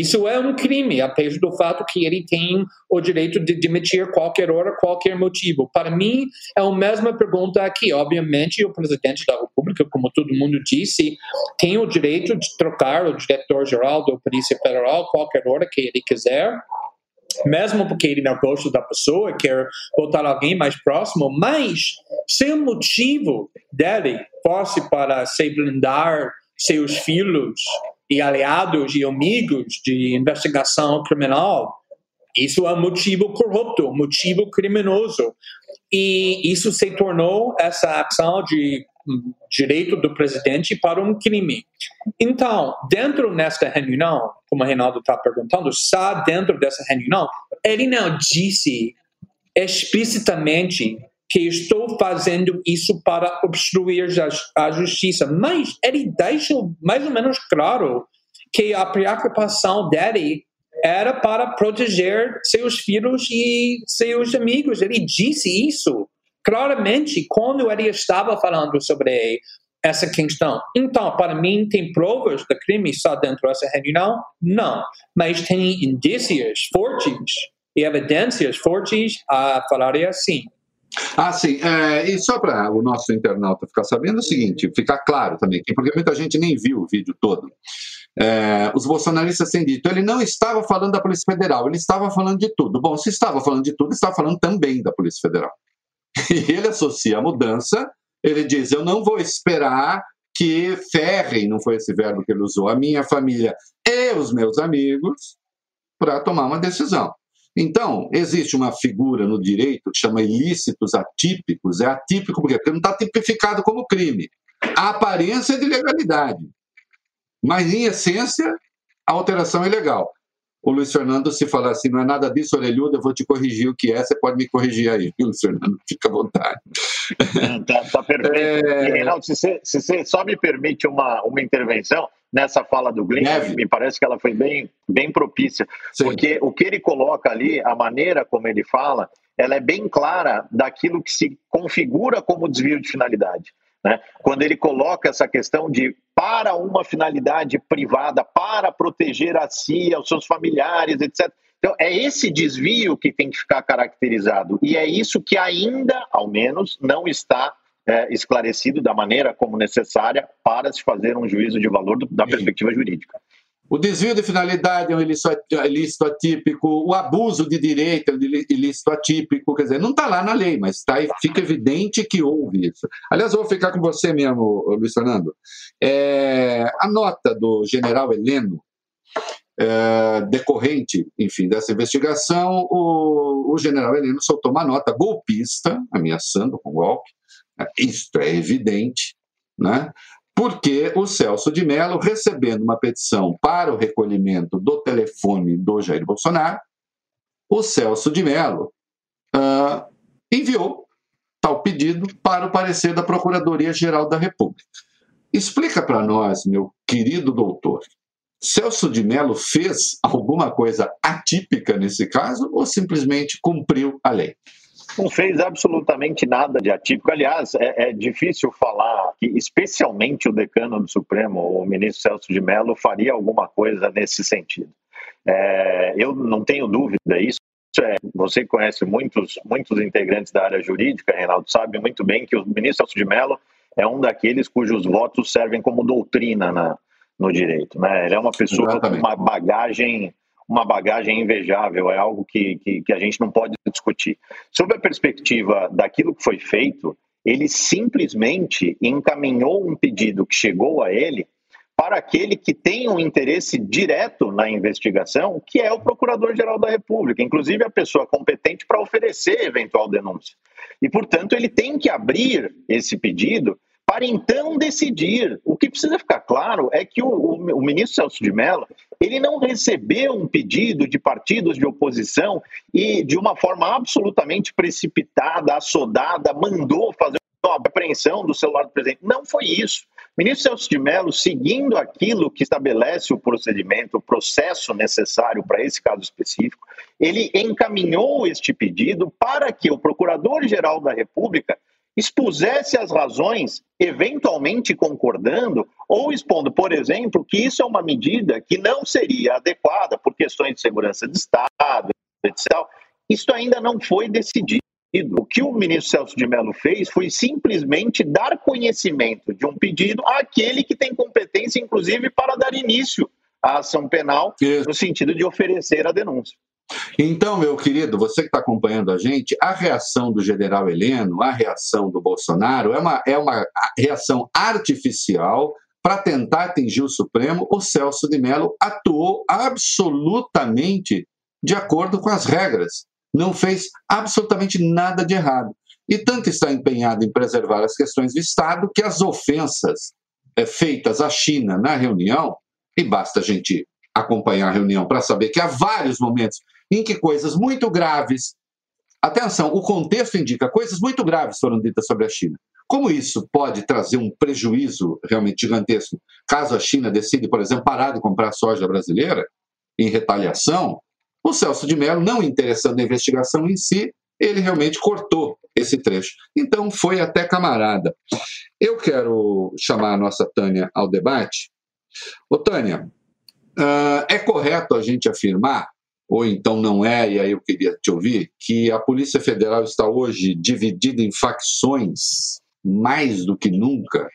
isso é um crime, apesar do fato que ele tem o direito de demitir qualquer hora, qualquer motivo. Para mim, é a mesma pergunta aqui. Obviamente, o presidente da República, como todo mundo disse, tem o direito de trocar o diretor-geral da Polícia Federal qualquer hora que ele quiser mesmo porque ele não gosta da pessoa, quer botar alguém mais próximo, mas se o motivo dele fosse para se blindar seus filhos e aliados e amigos de investigação criminal, isso é motivo corrupto, motivo criminoso. E isso se tornou essa ação de direito do presidente para um crime. Então, dentro desta reunião, como o Reinaldo está perguntando, só dentro dessa reunião, ele não disse explicitamente que estou fazendo isso para obstruir a, justiça. Mas ele deixa mais ou menos claro que a preocupação dele era para proteger seus filhos e seus amigos. Ele disse isso claramente quando ele estava falando sobre essa questão. Então, para mim, tem provas do crime só dentro dessa reunião? Não. Mas tem indícios fortes e evidências fortes a falar assim. Ah, sim. É, e só para o nosso internauta ficar sabendo é o seguinte, ficar claro também, porque muita gente nem viu o vídeo todo. É, os bolsonaristas têm dito, ele não estava falando da Polícia Federal, ele estava falando de tudo. Bom, se estava falando de tudo, estava falando também da Polícia Federal. E ele associa a mudança, ele diz, eu não vou esperar que ferrem, não foi esse verbo que ele usou, a minha família e os meus amigos para tomar uma decisão. Então, existe uma figura no direito que chama ilícitos atípicos. É atípico porque não está tipificado como crime. A aparência é de legalidade. Mas, em essência, a alteração é legal. O Luiz Fernando, se falar assim, não é nada disso, orelhudo, eu vou te corrigir o que é, você pode me corrigir aí, (laughs) Luiz Fernando? Fica à vontade. Tá, tá perfeito. É... Reinaldo, se você, se você só me permite uma, uma intervenção, nessa fala do Glenn, Deve. me parece que ela foi bem, bem propícia, Sim. porque o que ele coloca ali, a maneira como ele fala, ela é bem clara daquilo que se configura como desvio de finalidade. Né? Quando ele coloca essa questão de para uma finalidade privada, para proteger a si, aos seus familiares, etc. Então, é esse desvio que tem que ficar caracterizado. E é isso que ainda, ao menos, não está é, esclarecido da maneira como necessária para se fazer um juízo de valor do, da perspectiva jurídica. O desvio de finalidade é um ilícito atípico, o abuso de direito é um ilícito atípico, quer dizer, não está lá na lei, mas tá, fica evidente que houve isso. Aliás, eu vou ficar com você mesmo, Luiz Fernando. É, a nota do general Heleno, é, decorrente, enfim, dessa investigação, o, o general Heleno soltou uma nota golpista, ameaçando com golpe, isto é evidente, né? porque o Celso de Mello, recebendo uma petição para o recolhimento do telefone do Jair Bolsonaro, o Celso de Mello uh, enviou tal pedido para o parecer da Procuradoria-Geral da República. Explica para nós, meu querido doutor, Celso de Mello fez alguma coisa atípica nesse caso ou simplesmente cumpriu a lei? Não fez absolutamente nada de atípico. Aliás, é, é, difícil falar que, especialmente o decano do Supremo, o ministro Celso de Mello, faria alguma coisa nesse sentido. É, eu não tenho dúvida, isso é, você conhece muitos, muitos integrantes da área jurídica, Reinaldo, sabe muito bem que o ministro Celso de Mello é um daqueles cujos votos servem como doutrina na, no direito. Né? Ele é uma pessoa Exatamente. com uma bagagem uma bagagem invejável, é algo que, que, que a gente não pode discutir. Sob a perspectiva daquilo que foi feito, ele simplesmente encaminhou um pedido que chegou a ele para aquele que tem um interesse direto na investigação, que é o Procurador-Geral da República, inclusive a pessoa competente para oferecer eventual denúncia. E, portanto, ele tem que abrir esse pedido para então decidir. O que precisa ficar claro é que o, o, o, ministro Celso de Mello ele não recebeu um pedido de partidos de oposição e de uma forma absolutamente precipitada, assodada, mandou fazer uma apreensão do celular do presidente. Não foi isso. O ministro Celso de Mello, seguindo aquilo que estabelece o procedimento, o processo necessário para esse caso específico, ele encaminhou este pedido para que o Procurador-Geral da República expusesse as razões, eventualmente concordando, ou expondo, por exemplo, que isso é uma medida que não seria adequada por questões de segurança de Estado, etc. Isso ainda não foi decidido. O que o ministro Celso de Mello fez foi simplesmente dar conhecimento de um pedido àquele que tem competência, inclusive, para dar início à ação penal, no sentido de oferecer a denúncia. Então, meu querido, você que está acompanhando a gente, a reação do general Heleno, a reação do Bolsonaro, é uma, é uma reação artificial para tentar atingir o Supremo. O Celso de Mello atuou absolutamente de acordo com as regras, não fez absolutamente nada de errado. E tanto está empenhado em preservar as questões do Estado que as ofensas é, feitas à China na reunião, e basta a gente acompanhar a reunião para saber que há vários momentos em que coisas muito graves, atenção, o contexto indica coisas muito graves foram ditas sobre a China. Como isso pode trazer um prejuízo realmente gigantesco caso a China decide, por exemplo, parar de comprar soja brasileira em retaliação? O Celso de Mello, não interessando na investigação em si, ele realmente cortou esse trecho. Então foi até camarada. Eu quero chamar a nossa Tânia ao debate. Ô, Tânia, uh, é correto a gente afirmar ou então não é, e aí eu queria te ouvir, que a Polícia Federal está hoje dividida em facções mais do que nunca,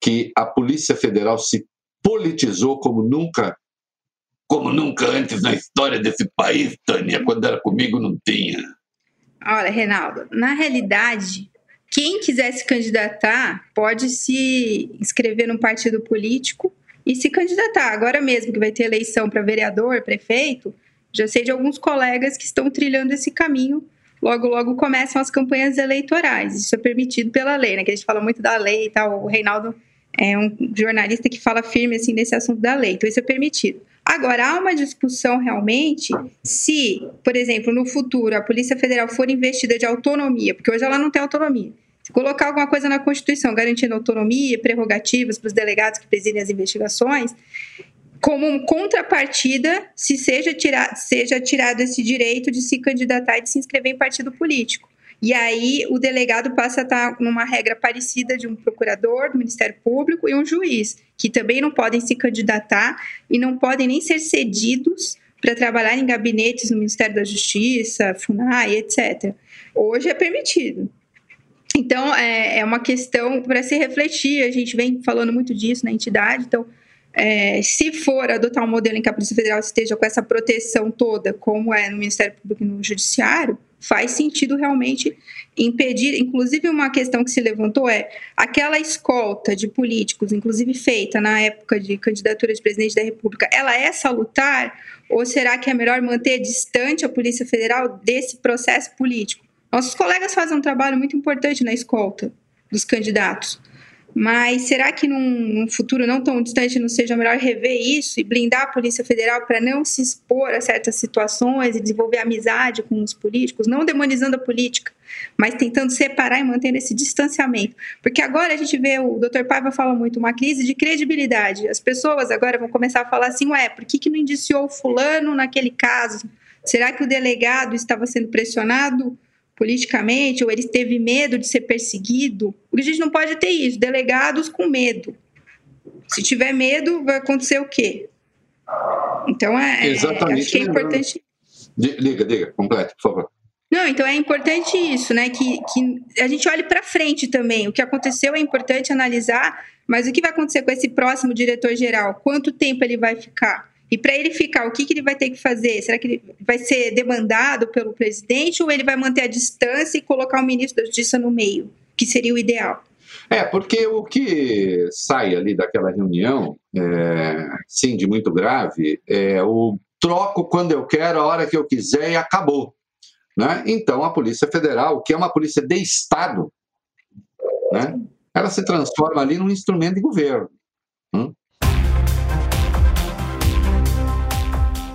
que a Polícia Federal se politizou como nunca, como nunca antes na história desse país, Tânia, quando era comigo não tinha. Olha, Reinaldo, na realidade, quem quiser se candidatar pode se inscrever num partido político e se candidatar. Agora mesmo que vai ter eleição para vereador, prefeito, já sei de alguns colegas que estão trilhando esse caminho. Logo, logo começam as campanhas eleitorais. Isso é permitido pela lei, né? Que a gente fala muito da lei e tal. O Reinaldo é um jornalista que fala firme assim nesse assunto da lei. Então isso é permitido. Agora, há uma discussão realmente se, por exemplo, no futuro a Polícia Federal for investida de autonomia, porque hoje ela não tem autonomia. Se colocar alguma coisa na Constituição garantindo autonomia, prerrogativas para os delegados que presidem as investigações, como contrapartida, se seja, tira, seja tirado esse direito de se candidatar e de se inscrever em partido político. E aí o delegado passa a estar numa regra parecida de um procurador do Ministério Público e um juiz, que também não podem se candidatar e não podem nem ser cedidos para trabalhar em gabinetes no Ministério da Justiça, FUNAI, etc. Hoje é permitido. Então, é, é uma questão para se refletir. A gente vem falando muito disso na entidade. Então, é, se for adotar um modelo em que a Polícia Federal esteja com essa proteção toda, como é no Ministério Público e no Judiciário, faz sentido realmente impedir. Inclusive, uma questão que se levantou é aquela escolta de políticos, inclusive feita na época de candidatura de presidente da República, ela é salutar? Ou será que é melhor manter distante a Polícia Federal desse processo político? Nossos colegas fazem um trabalho muito importante na escolta dos candidatos. Mas será que num, futuro não tão distante não seja melhor rever isso e blindar a Polícia Federal para não se expor a certas situações e desenvolver amizade com os políticos, não demonizando a política, mas tentando separar e manter esse distanciamento? Porque agora a gente vê, o Dr. Paiva fala muito, uma crise de credibilidade. As pessoas agora vão começar a falar assim, ué, por que, que não indiciou fulano naquele caso? Será que o delegado estava sendo pressionado politicamente, ou ele teve medo de ser perseguido. Porque a gente não pode ter isso, delegados com medo. Se tiver medo, vai acontecer o quê? Então, é, é Exatamente, acho que é importante... Liga, liga, complete, por favor. Não, então é importante isso, né? Que, que a gente olhe para frente também. O que aconteceu é importante analisar, mas o que vai acontecer com esse próximo diretor-geral? Quanto tempo ele vai ficar? E para ele ficar, o que, que ele vai ter que fazer? Será que ele vai ser demandado pelo presidente ou ele vai manter a distância e colocar o ministro da Justiça no meio, que seria o ideal? É, porque o que sai ali daquela reunião, é, sim, de muito grave, é o troco quando eu quero, a hora que eu quiser e acabou. Né? Então, a Polícia Federal, que é uma polícia de Estado, né? ela se transforma ali num instrumento de governo.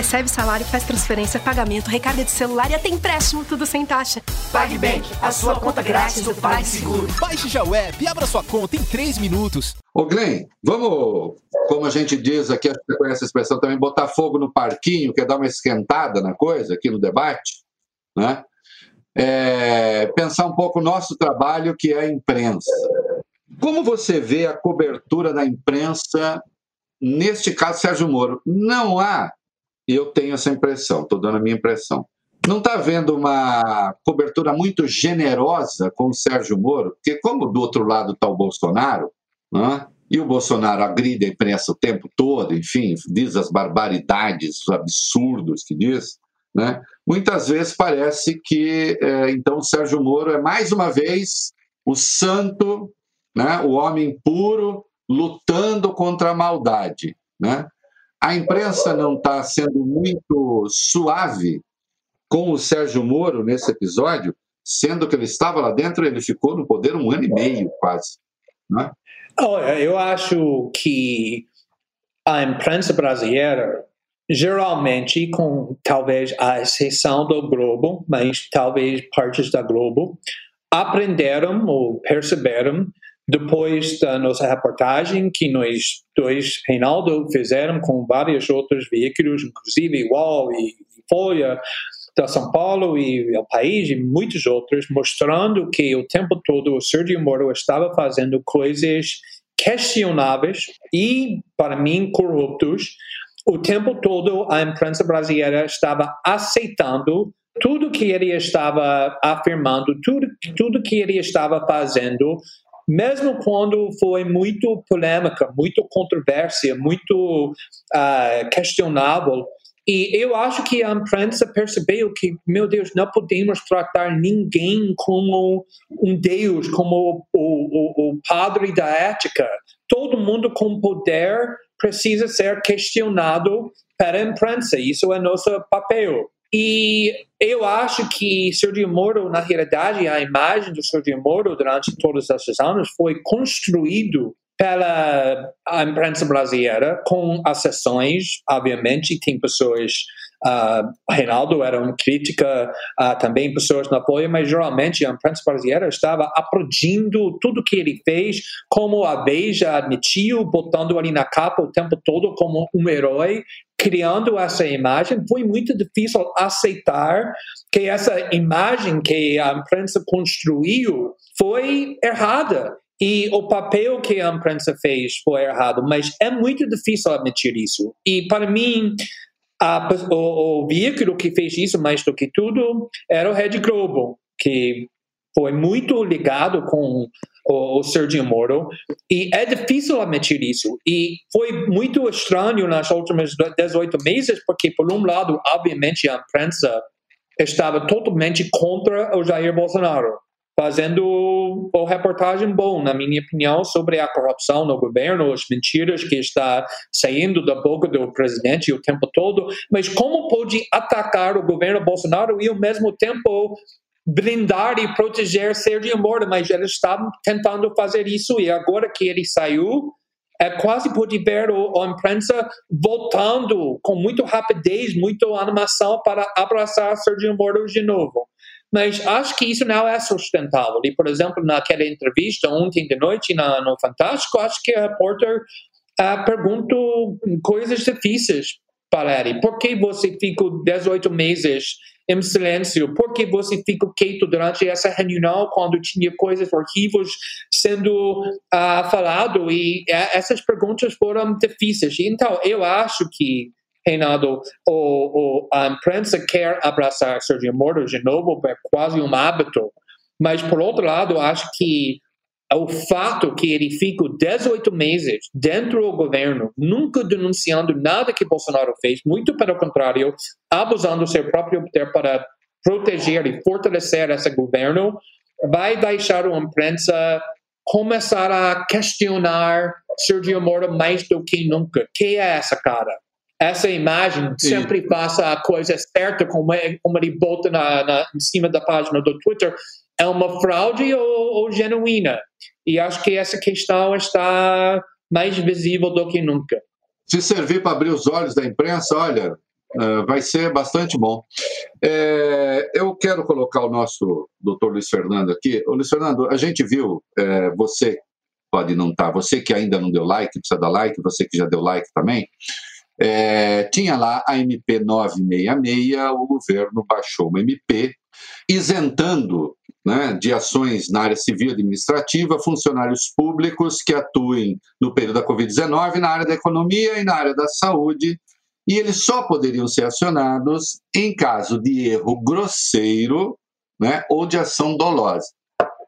Recebe salário, faz transferência, pagamento, recarga de celular e até empréstimo, tudo sem taxa. PagBank, a sua conta grátis do PagSeguro. Baixe já o app e abra sua conta em 3 minutos. Ô Glenn, vamos, como a gente diz aqui, você conhece a expressão também, botar fogo no parquinho, que é dar uma esquentada na coisa aqui no debate, né? É, pensar um pouco o nosso trabalho, que é a imprensa. Como você vê a cobertura da imprensa, neste caso, Sérgio Moro? Não há e eu tenho essa impressão, estou dando a minha impressão. Não está havendo uma cobertura muito generosa com o Sérgio Moro, porque como do outro lado está o Bolsonaro, né? e o Bolsonaro agride a imprensa o tempo todo, enfim, diz as barbaridades, os absurdos que diz, né? muitas vezes parece que é, então o Sérgio Moro é mais uma vez o santo, né? o homem puro lutando contra a maldade. Né? A imprensa não está sendo muito suave com o Sérgio Moro nesse episódio, sendo que ele estava lá dentro, ele ficou no poder um ano e meio quase. Né? Olha, eu acho que a imprensa brasileira, geralmente, com talvez a exceção do Globo, mas talvez partes da Globo, aprenderam ou perceberam depois da nossa reportagem, que nós dois, Reinaldo, fizeram com vários outros veículos, inclusive UOL e Folha, da São Paulo e o país e muitos outros, mostrando que o tempo todo o Sergio Moro estava fazendo coisas questionáveis e, para mim, corruptos. O tempo todo a imprensa brasileira estava aceitando tudo que ele estava afirmando, tudo, tudo que ele estava fazendo, mesmo quando foi muito polêmica, muito controvérsia, muito uh, questionável. E eu acho que a imprensa percebeu que, meu Deus, não podemos tratar ninguém como um Deus, como o, o, o padre da ética. Todo mundo com poder precisa ser questionado pela imprensa. Isso é nosso papel. E eu acho que Sergio Moro, na realidade, a imagem do Sergio Moro durante todos esses anos foi construído pela imprensa brasileira com acessões, obviamente, tem pessoas Uh, Reinaldo era uma crítica, uh, também pessoas no apoio, mas geralmente a imprensa brasileira estava aplaudindo tudo que ele fez, como a Veja admitiu, botando ali na capa o tempo todo como um herói, criando essa imagem. Foi muito difícil aceitar que essa imagem que a imprensa construiu foi errada. E o papel que a imprensa fez foi errado, mas é muito difícil admitir isso. E para mim, a, o, o veículo que fez isso mais do que tudo era o Red Globo, que foi muito ligado com o, Sergio Moro. E é difícil admitir isso. E foi muito estranho nas últimas 18 meses porque por um lado obviamente a imprensa estava totalmente contra o Jair Bolsonaro fazendo uma reportagem bom, na minha opinião, sobre a corrupção no governo, as mentiras que está saindo da boca do presidente o tempo todo, mas como pode atacar o governo Bolsonaro e ao mesmo tempo blindar e proteger Sérgio Moro, mas eles estavam tentando fazer isso e agora que ele saiu, é quase pode ver a imprensa voltando com muita rapidez, muita animação para abraçar Sérgio Moro de novo. Mas acho que isso não é sustentável. E, por exemplo, naquela entrevista ontem de noite na, no Fantástico, acho que a repórter uh, perguntou coisas difíceis para ele. Por que você ficou 18 meses em silêncio? Por que você ficou quieto durante essa reunião quando tinha coisas horríveis sendo uh, falado? E uh, essas perguntas foram difíceis. Então, eu acho que Reinaldo, o, o, a imprensa quer abraçar Sergio Moro de novo, é quase um hábito, mas por outro lado, acho que o fato que ele ficou 18 meses dentro do governo, nunca denunciando nada que Bolsonaro fez, muito pelo contrário, abusando do seu próprio poder para proteger e fortalecer esse governo, vai deixar a imprensa começar a questionar Sergio Moro mais do que nunca. Quem é essa cara? essa imagem sempre passa a coisa certa, como, é, como ele bota na, na, em cima da página do Twitter, é uma fraude ou, ou genuína? E acho que essa questão está mais visível do que nunca. Se servir para abrir os olhos da imprensa, olha, uh, vai ser bastante bom. É, eu quero colocar o nosso doutor Luiz Fernando aqui. Ô, Luiz Fernando, a gente viu é, você, pode não estar, tá, você que ainda não deu like, precisa dar like, você que já deu like também. É, tinha lá a MP 966, o governo baixou uma MP isentando né, de ações na área civil administrativa funcionários públicos que atuem no período da Covid-19 na área da economia e na área da saúde, e eles só poderiam ser acionados em caso de erro grosseiro né, ou de ação dolosa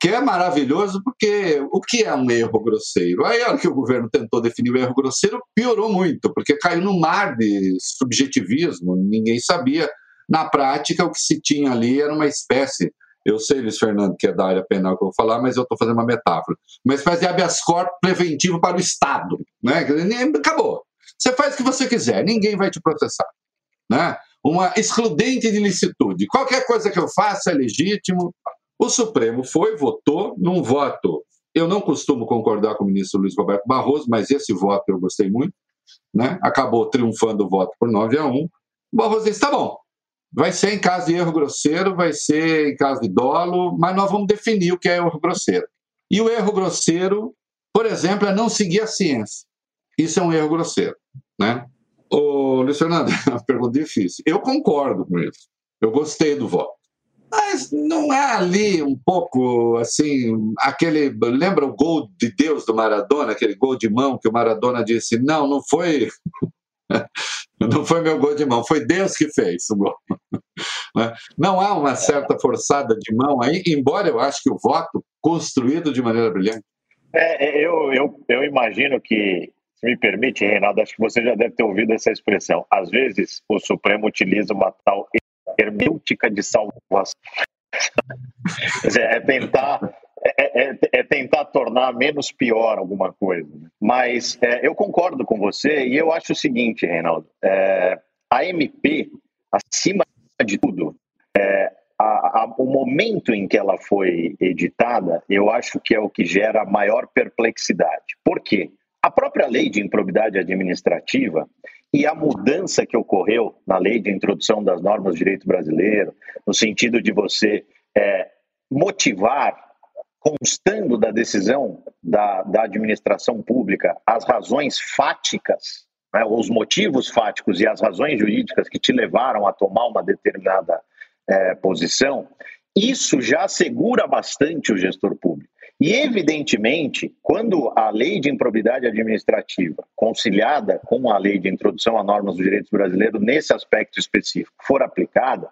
que é maravilhoso porque o que é um erro grosseiro? Aí, a que o governo tentou definir o erro grosseiro, piorou muito, porque caiu no mar de subjetivismo, ninguém sabia. Na prática, o que se tinha ali era uma espécie, eu sei, Luiz Fernando, que é da área penal que eu vou falar, mas eu estou fazendo uma metáfora, uma espécie de habeas corpus preventivo para o Estado. Né? Acabou. Você faz o que você quiser, ninguém vai te processar. Né? Uma excludente de licitude. Qualquer coisa que eu faça é legítimo, o Supremo foi, votou num voto. Eu não costumo concordar com o ministro Luiz Roberto Barroso, mas esse voto eu gostei muito. Né? Acabou triunfando o voto por 9 a 1. O Barroso disse: tá bom, vai ser em caso de erro grosseiro, vai ser em caso de dolo, mas nós vamos definir o que é erro grosseiro. E o erro grosseiro, por exemplo, é não seguir a ciência. Isso é um erro grosseiro. Né? Ô, Luiz Fernando, (laughs) é pergunta difícil. Eu concordo com isso. Eu gostei do voto. Mas não é ali um pouco assim, aquele. Lembra o gol de Deus do Maradona, aquele gol de mão que o Maradona disse: não, não foi. (laughs) Não foi meu gol de mão, foi Deus que fez o gol. (laughs) Né? Não há uma certa forçada de mão aí, embora eu acho que o voto construído de maneira brilhante. É, é, eu, eu, eu imagino que, se me permite, Reinaldo, acho que você já deve ter ouvido essa expressão. Às vezes, o Supremo utiliza uma tal hermenêutica de salvação. (laughs) é tentar é, é, é, tentar tornar menos pior alguma coisa. Né? Mas é, eu concordo com você e eu acho o seguinte, Reinaldo: é, a MP, acima de tudo, é, a, a, o momento em que ela foi editada, eu acho que é o que gera maior perplexidade. Por quê? A própria lei de improbidade administrativa e a mudança que ocorreu na lei de introdução das normas do direito brasileiro, no sentido de você motivar, constando da decisão da, da administração pública, as razões fáticas, né, os motivos fáticos e as razões jurídicas que te levaram a tomar uma determinada é, posição, isso já segura bastante o gestor público. E, evidentemente, quando a lei de improbidade administrativa, conciliada com a lei de introdução a normas do direito brasileiro, nesse aspecto específico, for aplicada,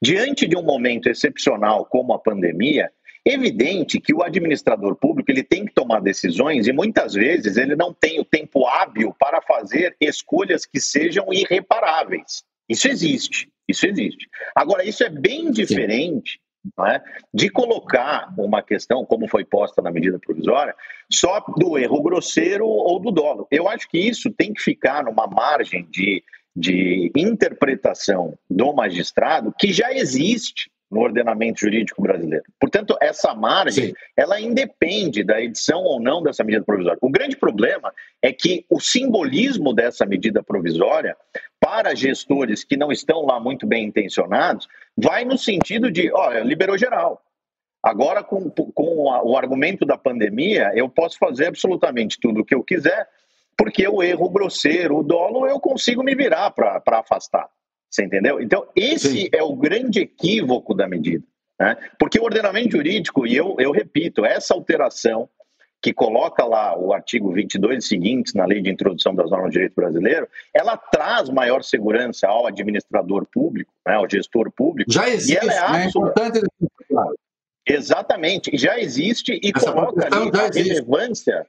diante de um momento excepcional como a pandemia, evidente que o administrador público ele tem que tomar decisões e muitas vezes ele não tem o tempo hábil para fazer escolhas que sejam irreparáveis. Isso existe. Isso existe. Agora, isso é bem diferente é? de colocar uma questão, como foi posta na medida provisória, só do erro grosseiro ou do dolo. Eu acho que isso tem que ficar numa margem de, de interpretação do magistrado que já existe no ordenamento jurídico brasileiro. Portanto, essa margem, Sim. ela independe da edição ou não dessa medida provisória. O grande problema é que o simbolismo dessa medida provisória para gestores que não estão lá muito bem intencionados, vai no sentido de, olha, liberou geral. Agora, com, com o argumento da pandemia, eu posso fazer absolutamente tudo o que eu quiser, porque o erro grosseiro, o dolo, eu consigo me virar para afastar. Você entendeu? Então, esse Sim. é o grande equívoco da medida. Né? Porque o ordenamento jurídico, e eu, eu repito, essa alteração que coloca lá o artigo 22 seguintes na lei de introdução das normas do direito brasileiro, ela traz maior segurança ao administrador público, né, ao gestor público. Já existe, e ela é, né? importante Exatamente, já existe e Essa coloca ali a relevância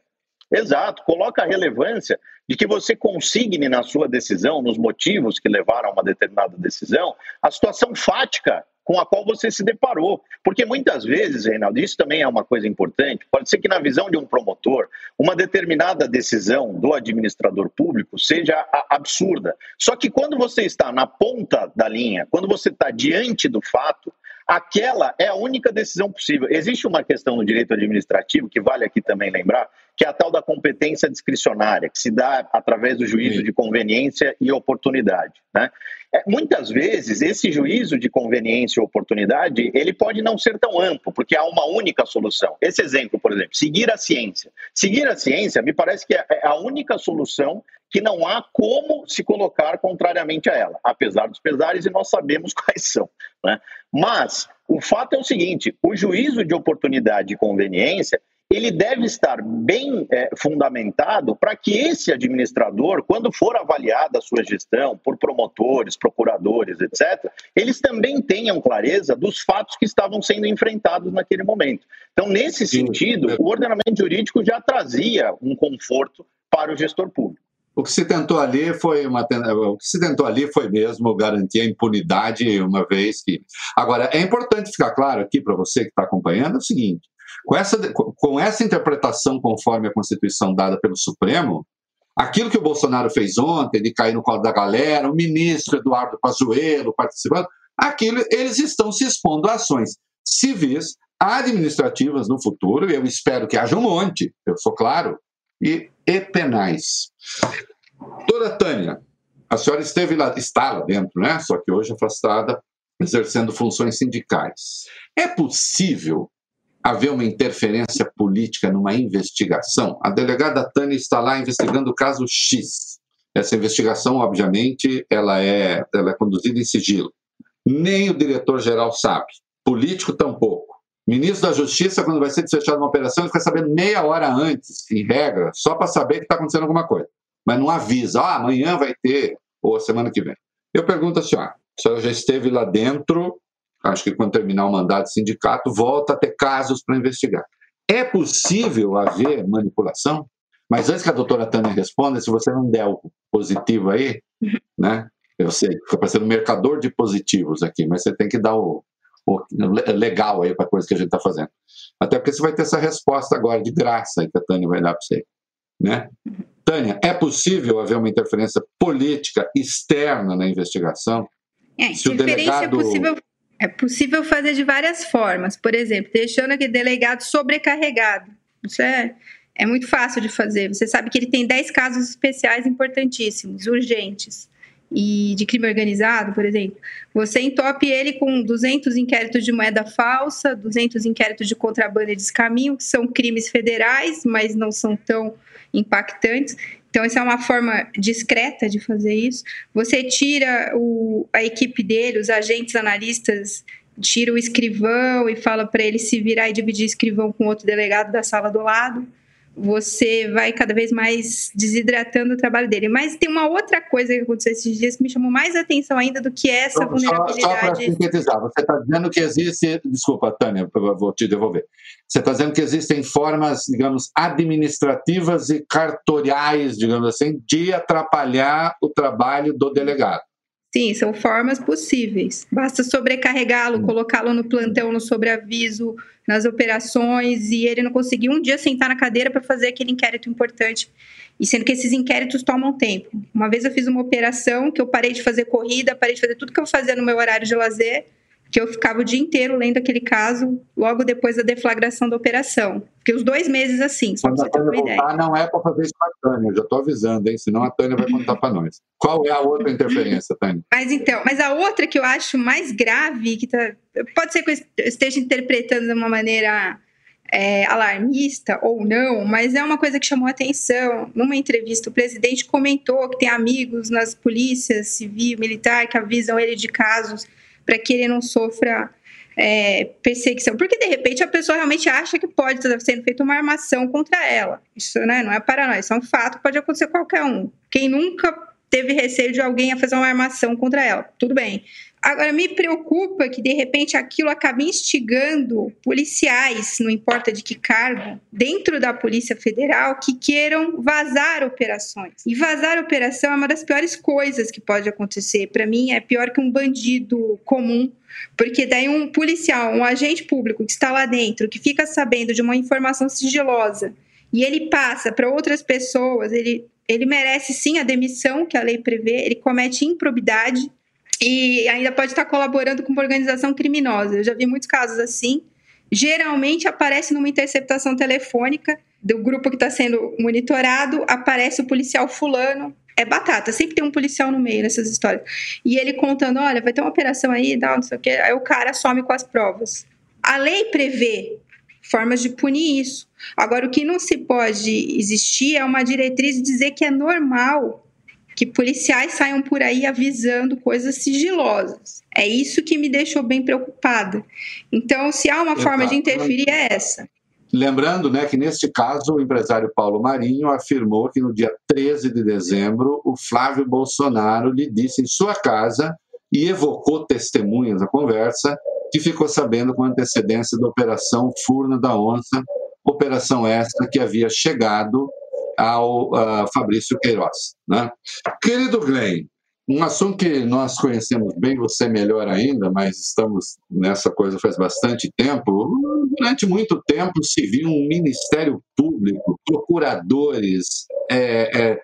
Exato, coloca a relevância de que você consigne na sua decisão, nos motivos que levaram a uma determinada decisão, a situação fática com a qual você se deparou. Porque muitas vezes, Reinaldo, isso também é uma coisa importante, pode ser que na visão de um promotor, uma determinada decisão do administrador público seja absurda. Só que quando você está na ponta da linha, quando você está diante do fato, aquela é a única decisão possível. Existe uma questão no direito administrativo, que vale aqui também lembrar, que é a tal da competência discricionária, que se dá através do juízo de conveniência e oportunidade. Né? É, muitas vezes, esse juízo de conveniência e oportunidade, ele pode não ser tão amplo, porque há uma única solução. Esse exemplo, por exemplo, seguir a ciência. Seguir a ciência, me parece que é, é a única solução que não há como se colocar contrariamente a ela, apesar dos pesares, e nós sabemos (laughs) quais são. Né? Mas o fato é o seguinte: o juízo de oportunidade e conveniência ele deve estar bem é, fundamentado para que esse administrador, quando for avaliada a sua gestão por promotores, procuradores, etc., eles também tenham clareza dos fatos que estavam sendo enfrentados naquele momento. Então, nesse sentido, o ordenamento jurídico já trazia um conforto para o gestor público. O que se tentou ali foi uma o que se tentou ali foi mesmo garantir a impunidade uma vez que agora é importante ficar claro aqui para você que está acompanhando é o seguinte com essa com essa interpretação conforme a Constituição dada pelo Supremo aquilo que o Bolsonaro fez ontem de cair no colo da galera o ministro Eduardo Pazuello participando aquilo eles estão se expondo a ações civis administrativas no futuro eu espero que haja um monte eu sou claro e, e penais. Doutora Tânia, a senhora esteve lá, está lá dentro, né? Só que hoje afastada, exercendo funções sindicais. É possível haver uma interferência política numa investigação? A delegada Tânia está lá investigando o caso X. Essa investigação, obviamente, ela é, ela é conduzida em sigilo. Nem o diretor-geral sabe, político tampouco. Ministro da Justiça, quando vai ser desfechada uma operação, ele fica sabendo meia hora antes, em regra, só para saber que está acontecendo alguma coisa. Mas não avisa, ah, amanhã vai ter, ou semana que vem. Eu pergunto a senhora, a senhora já esteve lá dentro, acho que quando terminar o mandato de sindicato, volta a ter casos para investigar. É possível haver manipulação? Mas antes que a doutora Tânia responda, se você não der o positivo aí, né? Eu sei, fica parecendo um mercador de positivos aqui, mas você tem que dar o, legal aí para a coisa que a gente está fazendo. Até porque você vai ter essa resposta agora de graça que a Tânia vai dar para você. Né? Tânia, é possível haver uma interferência política externa na investigação? É, interferência é delegado... é possível é possível fazer de várias formas. Por exemplo, deixando aquele delegado sobrecarregado. Isso é, é muito fácil de fazer. Você sabe que ele tem 10 casos especiais importantíssimos, urgentes, e de crime organizado, por exemplo. Você entope ele com 200 inquéritos de moeda falsa, 200 inquéritos de contrabando e descaminho, que são crimes federais, mas não são tão impactantes. Então, essa é uma forma discreta de fazer isso. Você tira o, a equipe dele, os agentes analistas, tira o escrivão e fala para ele se virar e dividir escrivão com outro delegado da sala do lado você vai cada vez mais desidratando o trabalho dele. Mas tem uma outra coisa que aconteceu esses dias que me chamou mais atenção ainda do que essa só, vulnerabilidade. Só, só para sintetizar, você está dizendo que existe. Desculpa, Tânia, vou te devolver. Você está dizendo que existem formas, digamos, administrativas e cartoriais, digamos assim, de atrapalhar o trabalho do delegado. Sim, são formas possíveis. Basta sobrecarregá-lo, hum. colocá-lo no plantão, no sobreaviso, nas operações, e ele não conseguir um dia sentar na cadeira para fazer aquele inquérito importante. E sendo que esses inquéritos tomam tempo. Uma vez eu fiz uma operação que eu parei de fazer corrida, parei de fazer tudo que eu fazia no meu horário de lazer, que eu ficava o dia inteiro lendo aquele caso logo depois da deflagração da operação. Fiquei os dois meses assim, só para você ter uma ideia. Não é para fazer isso com a Tânia, eu já estou avisando, hein? Senão a Tânia vai contar para nós. Qual é a outra interferência, Tânia? Mas então, mas a outra que eu acho mais grave, que tá, pode ser que eu esteja interpretando de uma maneira é, alarmista ou não, mas é uma coisa que chamou atenção. Numa entrevista, o presidente comentou que tem amigos nas polícias civil, militar, que avisam ele de casos para que ele não sofra é, perseguição. Porque, de repente, a pessoa realmente acha que pode estar sendo feita uma armação contra ela. Isso né, não é paranoia, isso é um fato, pode acontecer qualquer um. Quem nunca teve receio de alguém a fazer uma armação contra ela? Tudo bem. Agora, me preocupa que, de repente, aquilo acabe instigando policiais, não importa de que cargo, dentro da Polícia Federal, que queiram vazar operações. E vazar operação é uma das piores coisas que pode acontecer. Para mim, é pior que um bandido comum porque daí um policial, um agente público que está lá dentro, que fica sabendo de uma informação sigilosa e ele passa para outras pessoas, ele, ele merece sim a demissão que a lei prevê, ele comete improbidade e ainda pode estar colaborando com uma organização criminosa. Eu já vi muitos casos assim. Geralmente aparece numa interceptação telefônica do grupo que está sendo monitorado, aparece o policial fulano. É batata, sempre tem um policial no meio nessas histórias. E ele contando: olha, vai ter uma operação aí, não sei o quê. Aí o cara some com as provas. A lei prevê formas de punir isso. Agora, o que não se pode existir é uma diretriz de dizer que é normal que policiais saiam por aí avisando coisas sigilosas. É isso que me deixou bem preocupada. Então, se há uma Exato. forma de interferir, é essa. Lembrando né, que, neste caso, o empresário Paulo Marinho afirmou que no dia 13 de dezembro, o Flávio Bolsonaro lhe disse em sua casa e evocou testemunhas da conversa que ficou sabendo com antecedência da Operação Furna da Onça, operação esta que havia chegado ao uh, Fabrício Queiroz. Né? Querido Glenn, um assunto que nós conhecemos bem, você melhor ainda, mas estamos nessa coisa faz bastante tempo. Durante muito tempo se viu um Ministério Público, procuradores é, é,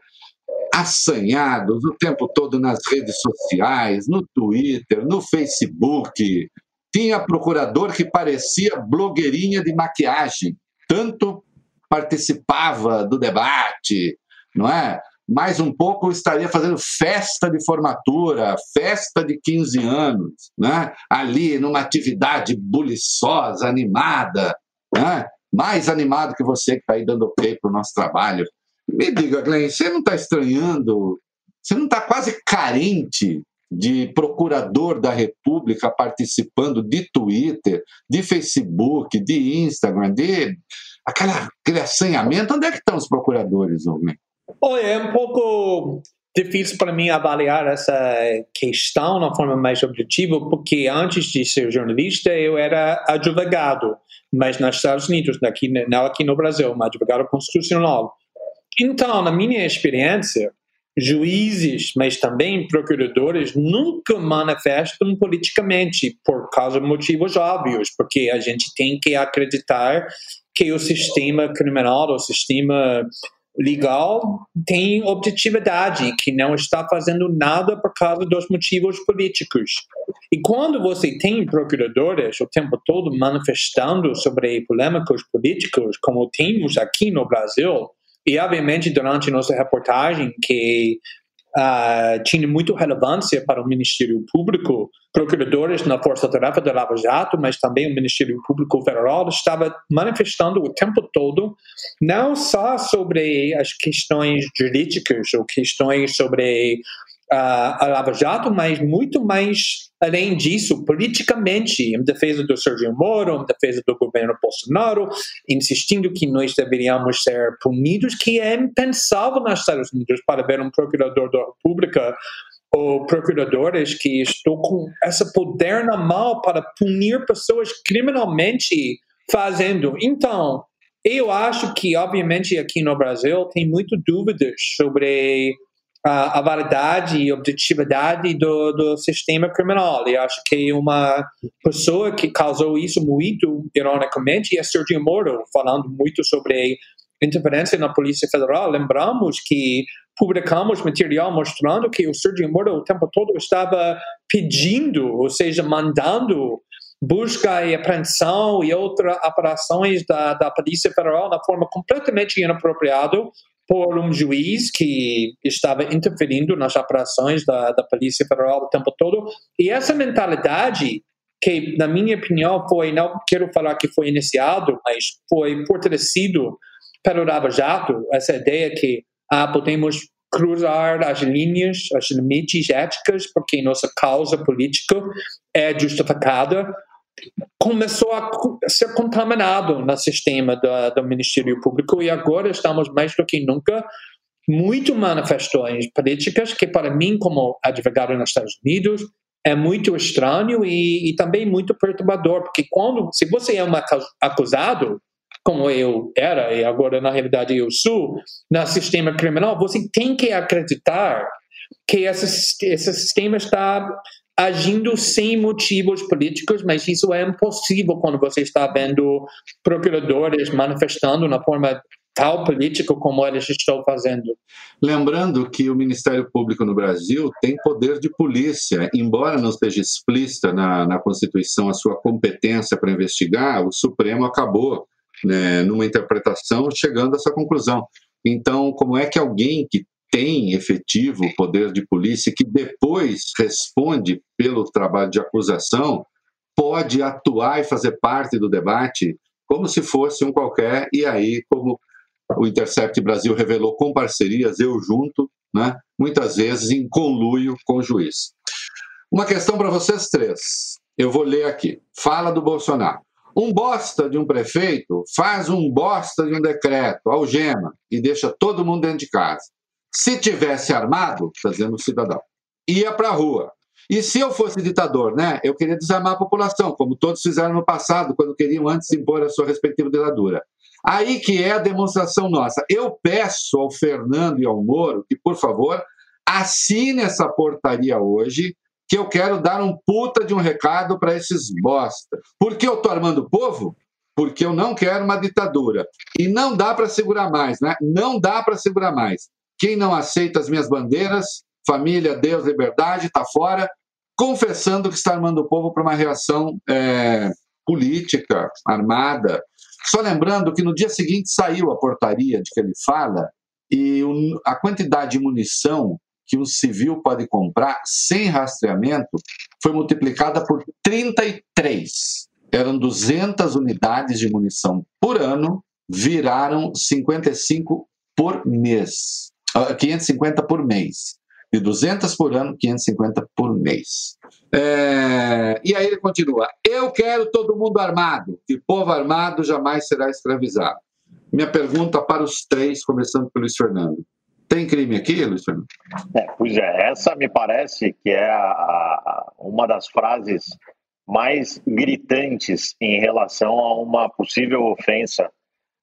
assanhados o tempo todo nas redes sociais, no Twitter, no Facebook. Tinha procurador que parecia blogueirinha de maquiagem, tanto participava do debate, não é? Mais um pouco estaria fazendo festa de formatura, festa de 15 anos, né? ali numa atividade buliçosa, animada, né? mais animado que você que está aí dando ok para o nosso trabalho. Me diga, Glenn, você não está estranhando, você não está quase carente de procurador da República participando de Twitter, de Facebook, de Instagram, de aquela, aquele assanhamento, onde é que estão os procuradores, homem? Olha, é um pouco difícil para mim avaliar essa questão de forma mais objetiva, porque antes de ser jornalista eu era advogado, mas nos Estados Unidos, aqui, não aqui no Brasil, um advogado constitucional. Então, na minha experiência, juízes, mas também procuradores nunca manifestam politicamente por causa de motivos óbvios, porque a gente tem que acreditar que o sistema criminal, o sistema legal tem objetividade, que não está fazendo nada por causa dos motivos políticos. E quando você tem procuradores o tempo todo manifestando sobre polêmicos políticos, como temos aqui no Brasil, e obviamente durante nossa reportagem que uh, tinha muito relevância para o Ministério Público, procuradores na Força-Tarefa da Lava Jato, mas também o Ministério Público Federal estava manifestando o tempo todo, não só sobre as questões jurídicas ou questões sobre uh, a Lava Jato, mas muito mais além disso, politicamente, em defesa do Sérgio Moro, em defesa do governo Bolsonaro, insistindo que nós deveríamos ser punidos, que é impensável nos Estados Unidos para ver um procurador da República ou procuradores que estão com esse poder na mão para punir pessoas criminalmente fazendo. Então, eu acho que, obviamente, aqui no Brasil tem muitas dúvidas sobre a, a validade e objetividade do, do sistema criminal. E acho que uma pessoa que causou isso muito, ironicamente, é Sergio Moro, falando muito sobre interferência na Polícia Federal. Lembramos que publicamos material mostrando que o Sergio Moro o tempo todo estava pedindo, ou seja, mandando busca e apreensão e outras operações da, da Polícia Federal na forma completamente inapropriada por um juiz que estava interferindo nas operações da, da Polícia Federal o tempo todo. E essa mentalidade, que, na minha opinião, foi, não quero falar que foi iniciado, mas foi fortalecido pelo Lava Jato, essa ideia que ah, podemos cruzar as linhas, as limites éticas, porque nossa causa política é justificada começou a ser contaminado no sistema do, do Ministério Público e agora estamos mais do que nunca muito manifestações políticas que para mim como advogado nos Estados Unidos é muito estranho e, e também muito perturbador porque quando se você é um acusado como eu era e agora na realidade eu sou no sistema criminal você tem que acreditar que esse, esse sistema está agindo sem motivos políticos, mas isso é impossível quando você está vendo procuradores manifestando na forma tal política como eles estão fazendo. Lembrando que o Ministério Público no Brasil tem poder de polícia, embora não esteja explícita na, na Constituição a sua competência para investigar, o Supremo acabou, né, numa interpretação, chegando a essa conclusão. Então, como é que alguém que tem efetivo poder de polícia, que depois responde pelo trabalho de acusação, pode atuar e fazer parte do debate como se fosse um qualquer, e aí, como o Intercept Brasil revelou com parcerias, eu junto, né, muitas vezes em conluio com o juiz. Uma questão para vocês três. Eu vou ler aqui. Fala do Bolsonaro. Um bosta de um prefeito faz um bosta de um decreto, algema, e deixa todo mundo dentro de casa. Se tivesse armado, fazendo o cidadão, ia para a rua. E se eu fosse ditador, né, eu queria desarmar a população, como todos fizeram no passado, quando queriam antes impor a sua respectiva ditadura. Aí que é a demonstração nossa. Eu peço ao Fernando e ao Moro que, por favor, assine essa portaria hoje, que eu quero dar um puta de um recado para esses bosta. Por que eu estou armando o povo? Porque eu não quero uma ditadura. E não dá para segurar mais, né? Não dá para segurar mais. Quem não aceita as minhas bandeiras, família, Deus, liberdade, está fora, confessando que está armando o povo para uma reação é, política, armada. Só lembrando que no dia seguinte saiu a portaria de que ele fala e a quantidade de munição que um civil pode comprar sem rastreamento foi multiplicada por 33. Eram 200 unidades de munição por ano, viraram 55 por mês. 550 ah, por mês. De 200 por ano, 550 por mês. É, e aí ele continua: Eu quero todo mundo armado, e povo armado jamais será escravizado. Minha pergunta para os três, começando pelo Luiz Fernando. Tem crime aqui, Luiz Fernando? É, pois é, essa me parece que é a, a, uma das frases mais gritantes em relação a uma possível ofensa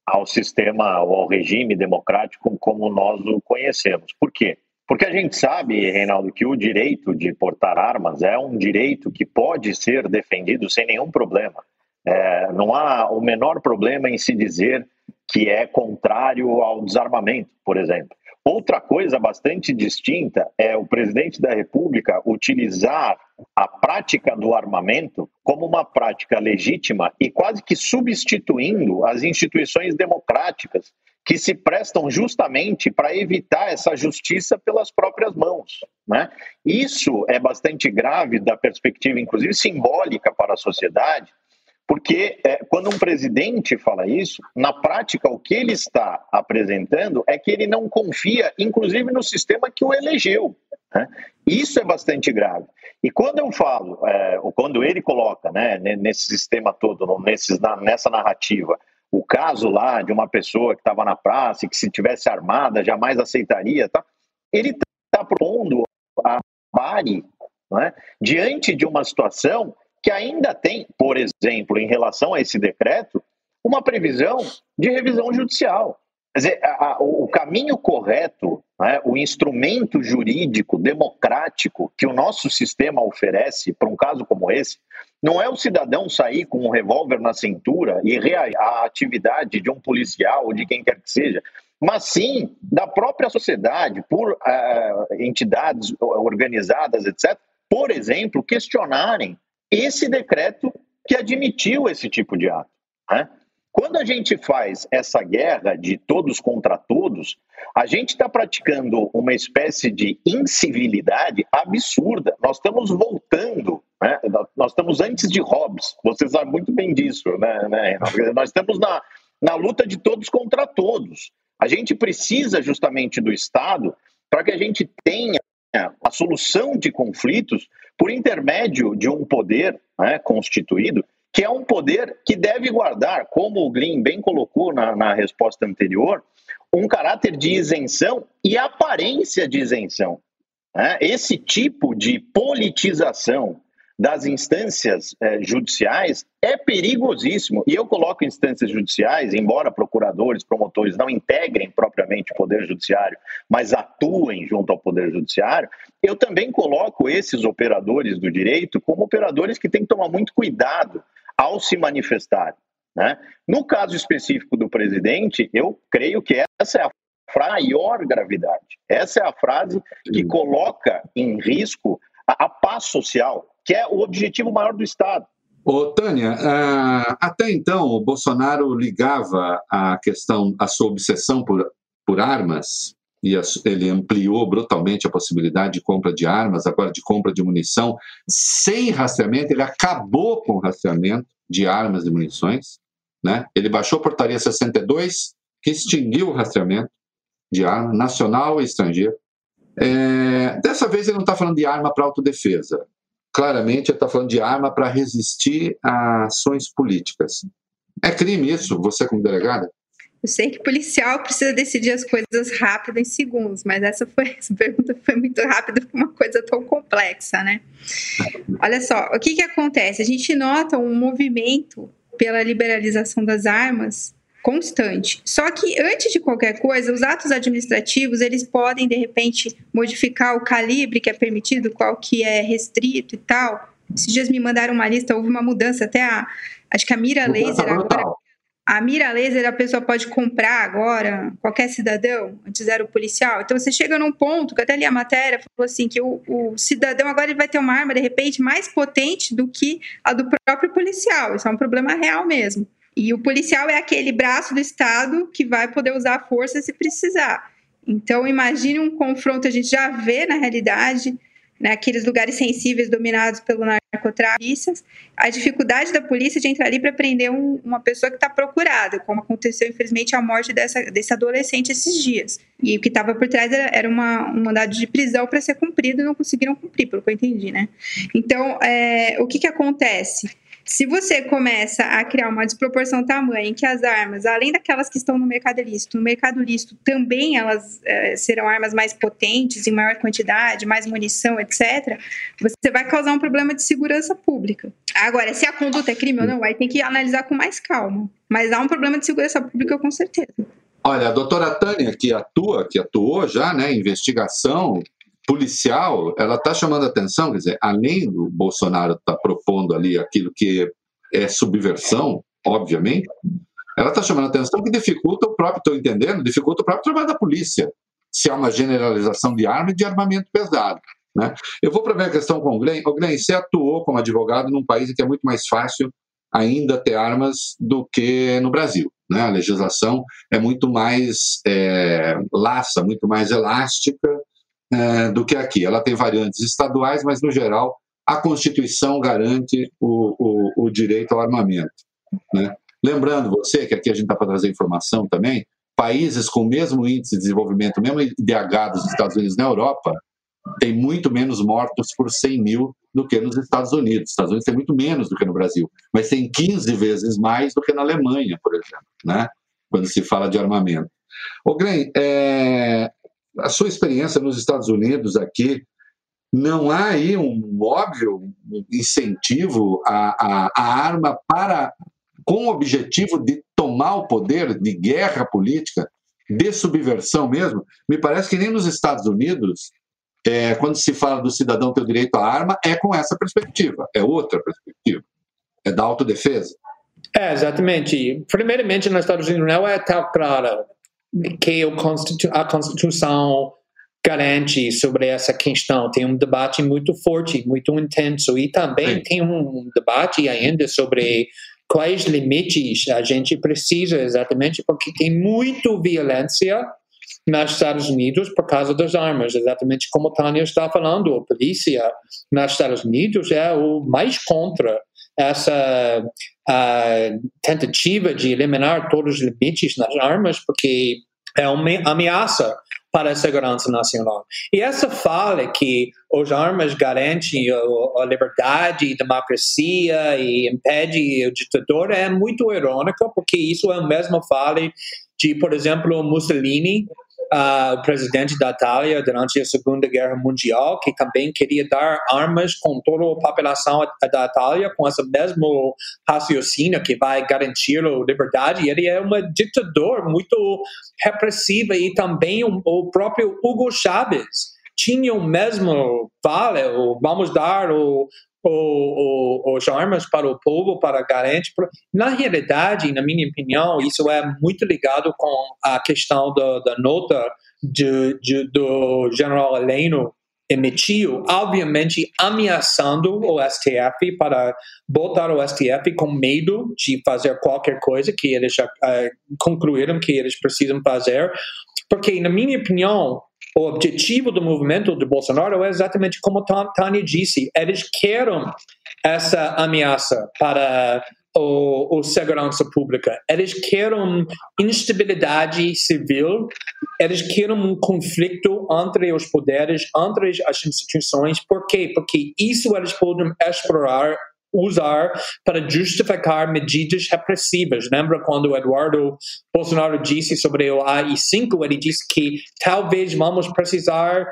ao sistema ou ao regime democrático como nós o conhecemos. Por quê? Porque a gente sabe, Reinaldo, que o direito de portar armas é um direito que pode ser defendido sem nenhum problema. É, não há o menor problema em se dizer que é contrário ao desarmamento, por exemplo. Outra coisa bastante distinta é o presidente da República utilizar a prática do armamento como uma prática legítima e quase que substituindo as instituições democráticas que se prestam justamente para evitar essa justiça pelas próprias mãos. Né? Isso é bastante grave da perspectiva, inclusive simbólica para a sociedade, porque é, quando um presidente fala isso, na prática o que ele está apresentando é que ele não confia, inclusive, no sistema que o elegeu. Né? Isso é bastante grave. E quando eu falo, é, ou quando ele coloca né, nesse sistema todo, nesses, na, nessa narrativa, o caso lá de uma pessoa que estava na praça e que se tivesse armada jamais aceitaria, tá? ele está propondo a Bari é? diante de uma situação que ainda tem, por exemplo, em relação a esse decreto, uma previsão de revisão judicial. Quer dizer, a, a, o caminho correto, né, o instrumento jurídico democrático que o nosso sistema oferece para um caso como esse, não é o cidadão sair com um revólver na cintura e reagir à atividade de um policial ou de quem quer que seja, mas sim da própria sociedade, por uh, entidades organizadas, etc., por exemplo, questionarem esse decreto que admitiu esse tipo de ato. Né? Quando a gente faz essa guerra de todos contra todos, a gente está praticando uma espécie de incivilidade absurda. Nós estamos voltando, né? nós estamos antes de Hobbes, você sabe muito bem disso, né, né Nós estamos na, na luta de todos contra todos. A gente precisa justamente do Estado para que a gente tenha a solução de conflitos por intermédio de um poder né, constituído, que é um poder que deve guardar, como o Glyn bem colocou na, na resposta anterior, um caráter de isenção e aparência de isenção. Né? Esse tipo de politização das instâncias eh, judiciais é perigosíssimo. E eu coloco instâncias judiciais, embora procuradores, promotores não integrem propriamente o Poder Judiciário, mas atuem junto ao Poder Judiciário, eu também coloco esses operadores do direito como operadores que têm que tomar muito cuidado ao se manifestar. Né? No caso específico do presidente, eu creio que essa é a maior gravidade. Essa é a frase que coloca em risco a, a paz social, que é o objetivo maior do Estado. Ô, Tânia, uh, até então o Bolsonaro ligava a questão, a sua obsessão por, por armas, e ele ampliou brutalmente a possibilidade de compra de armas, agora de compra de munição, sem rastreamento, ele acabou com o rastreamento de armas e munições, né? ele baixou a portaria 62, que extinguiu o rastreamento de arma nacional e estrangeira. É, dessa vez ele não está falando de arma para autodefesa, claramente ele está falando de arma para resistir a ações políticas. É crime isso, você como delegada? Eu sei que policial precisa decidir as coisas rápido em segundos, mas essa, foi, (laughs) essa pergunta foi muito rápida para uma coisa tão complexa, né? Olha só, o que, que acontece? A gente nota um movimento pela liberalização das armas constante. Só que antes de qualquer coisa, os atos administrativos, eles podem de repente modificar o calibre que é permitido, qual que é restrito e tal. Esses dias me mandaram uma lista, houve uma mudança até a acho que a mira laser agora a mira laser a pessoa pode comprar agora, qualquer cidadão, antes era o policial. Então você chega num ponto, que até li a matéria, falou assim, que o, o, cidadão agora ele vai ter uma arma, de repente, mais potente do que a do próprio policial. Isso é um problema real mesmo. E o policial é aquele braço do Estado que vai poder usar a força se precisar. Então, imagine um confronto, a gente já vê na realidade, naqueles né, lugares sensíveis dominados pelo narcotráfico, a dificuldade da polícia de entrar ali para prender um, uma pessoa que está procurada, como aconteceu, infelizmente, a morte dessa, desse adolescente esses dias. E o que estava por trás era, era uma, um mandado de prisão para ser cumprido e não conseguiram cumprir, pelo que eu entendi, né? Então, é, o que, que acontece? Se você começa a criar uma desproporção tamanha em que as armas, além daquelas que estão no mercado lícito, no mercado lícito também elas é, serão armas mais potentes, em maior quantidade, mais munição, etc., você vai causar um problema de segurança pública. Agora, se a conduta é crime ou não, aí tem que analisar com mais calma. Mas há um problema de segurança pública com certeza. Olha, a doutora Tânia, que atua, que atuou já, né, investigação policial, ela está chamando atenção, quer dizer, além do Bolsonaro estar tá propondo ali aquilo que é subversão, obviamente, Ela está chamando atenção que dificulta o próprio, estou entendendo, dificulta o próprio trabalho da polícia, se há uma generalização de arma e de armamento pesado. Né? Eu vou para a minha questão com o Glenn. O Glenn, você atuou como advogado num país em que é muito mais fácil ainda ter armas do que no Brasil. Né? A legislação é muito mais é, laça, muito mais elástica é, do que aqui. Ela tem variantes estaduais, mas, no geral, a Constituição garante o, o, o direito ao armamento. Né? Lembrando você que aqui a gente está para trazer informação também, países com o mesmo índice de desenvolvimento, mesmo IDH dos Estados Unidos na Europa, tem muito menos mortos por 100 mil do que nos Estados Unidos. Os Estados Unidos tem muito menos do que no Brasil, mas tem 15 vezes mais do que na Alemanha, por exemplo, né? quando se fala de armamento. Ô, Glenn, é... a sua experiência nos Estados Unidos aqui, não há aí um óbvio incentivo à, à, à arma para com o objetivo de tomar o poder, de guerra política, de subversão mesmo, me parece que nem nos Estados Unidos, é, quando se fala do cidadão ter o direito à arma, é com essa perspectiva, é outra perspectiva, é da autodefesa. É, exatamente. Primeiramente, nos Estados Unidos não é tão claro que a Constituição garante sobre essa questão. Tem um debate muito forte, muito intenso, e também Sim. tem um debate ainda sobre quais limites a gente precisa exatamente, porque tem muito violência nos Estados Unidos por causa das armas, exatamente como Tânia está falando. A polícia nos Estados Unidos é o mais contra essa tentativa de eliminar todos os limites nas armas, porque é uma ameaça para a segurança nacional. E essa fala que as armas garantem a liberdade e democracia e impede o ditador é muito irônica, porque isso é a mesma fala de, por exemplo, Mussolini uh, o presidente da Itália durante a Segunda Guerra Mundial, que também queria dar armas com toda a população da Itália, com esse mesmo raciocínio que vai garantir a liberdade. Ele é um ditador muito repressivo e também o, próprio Hugo Chávez tinha o mesmo vale, vamos dar o, os armas para o povo, para garantir. Na realidade, na minha opinião, isso é muito ligado com a questão da, da nota de, de, do general Heleno emitiu, obviamente ameaçando o STF para botar o STF com medo de fazer qualquer coisa que eles uh, concluíram que eles precisam fazer, porque, na minha opinião, o objetivo do movimento de Bolsonaro é exatamente como Tânia disse, eles querem essa ameaça para o, o, segurança pública. Eles querem instabilidade civil, eles querem um conflito entre os poderes, entre as instituições. Por quê? Porque isso eles podem explorar usar para justificar medidas repressivas. Lembra quando o Eduardo Bolsonaro disse sobre o AI-5? Ele disse que talvez vamos precisar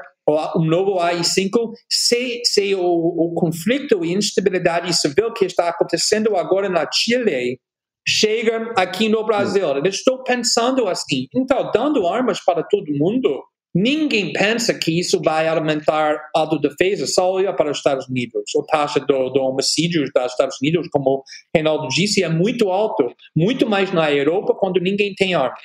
um novo AI-5 se, se o, o conflito e instabilidade civil que está acontecendo agora na Chile chega aqui no Brasil. Eu estou pensando assim, então, dando armas para todo mundo, Ninguém pensa que isso vai aumentar a autodefesa, olha para os Estados Unidos. A taxa do, do homicídio dos Estados Unidos, como Reinaldo disse, é muito alto, muito mais na Europa, quando ninguém tem armas.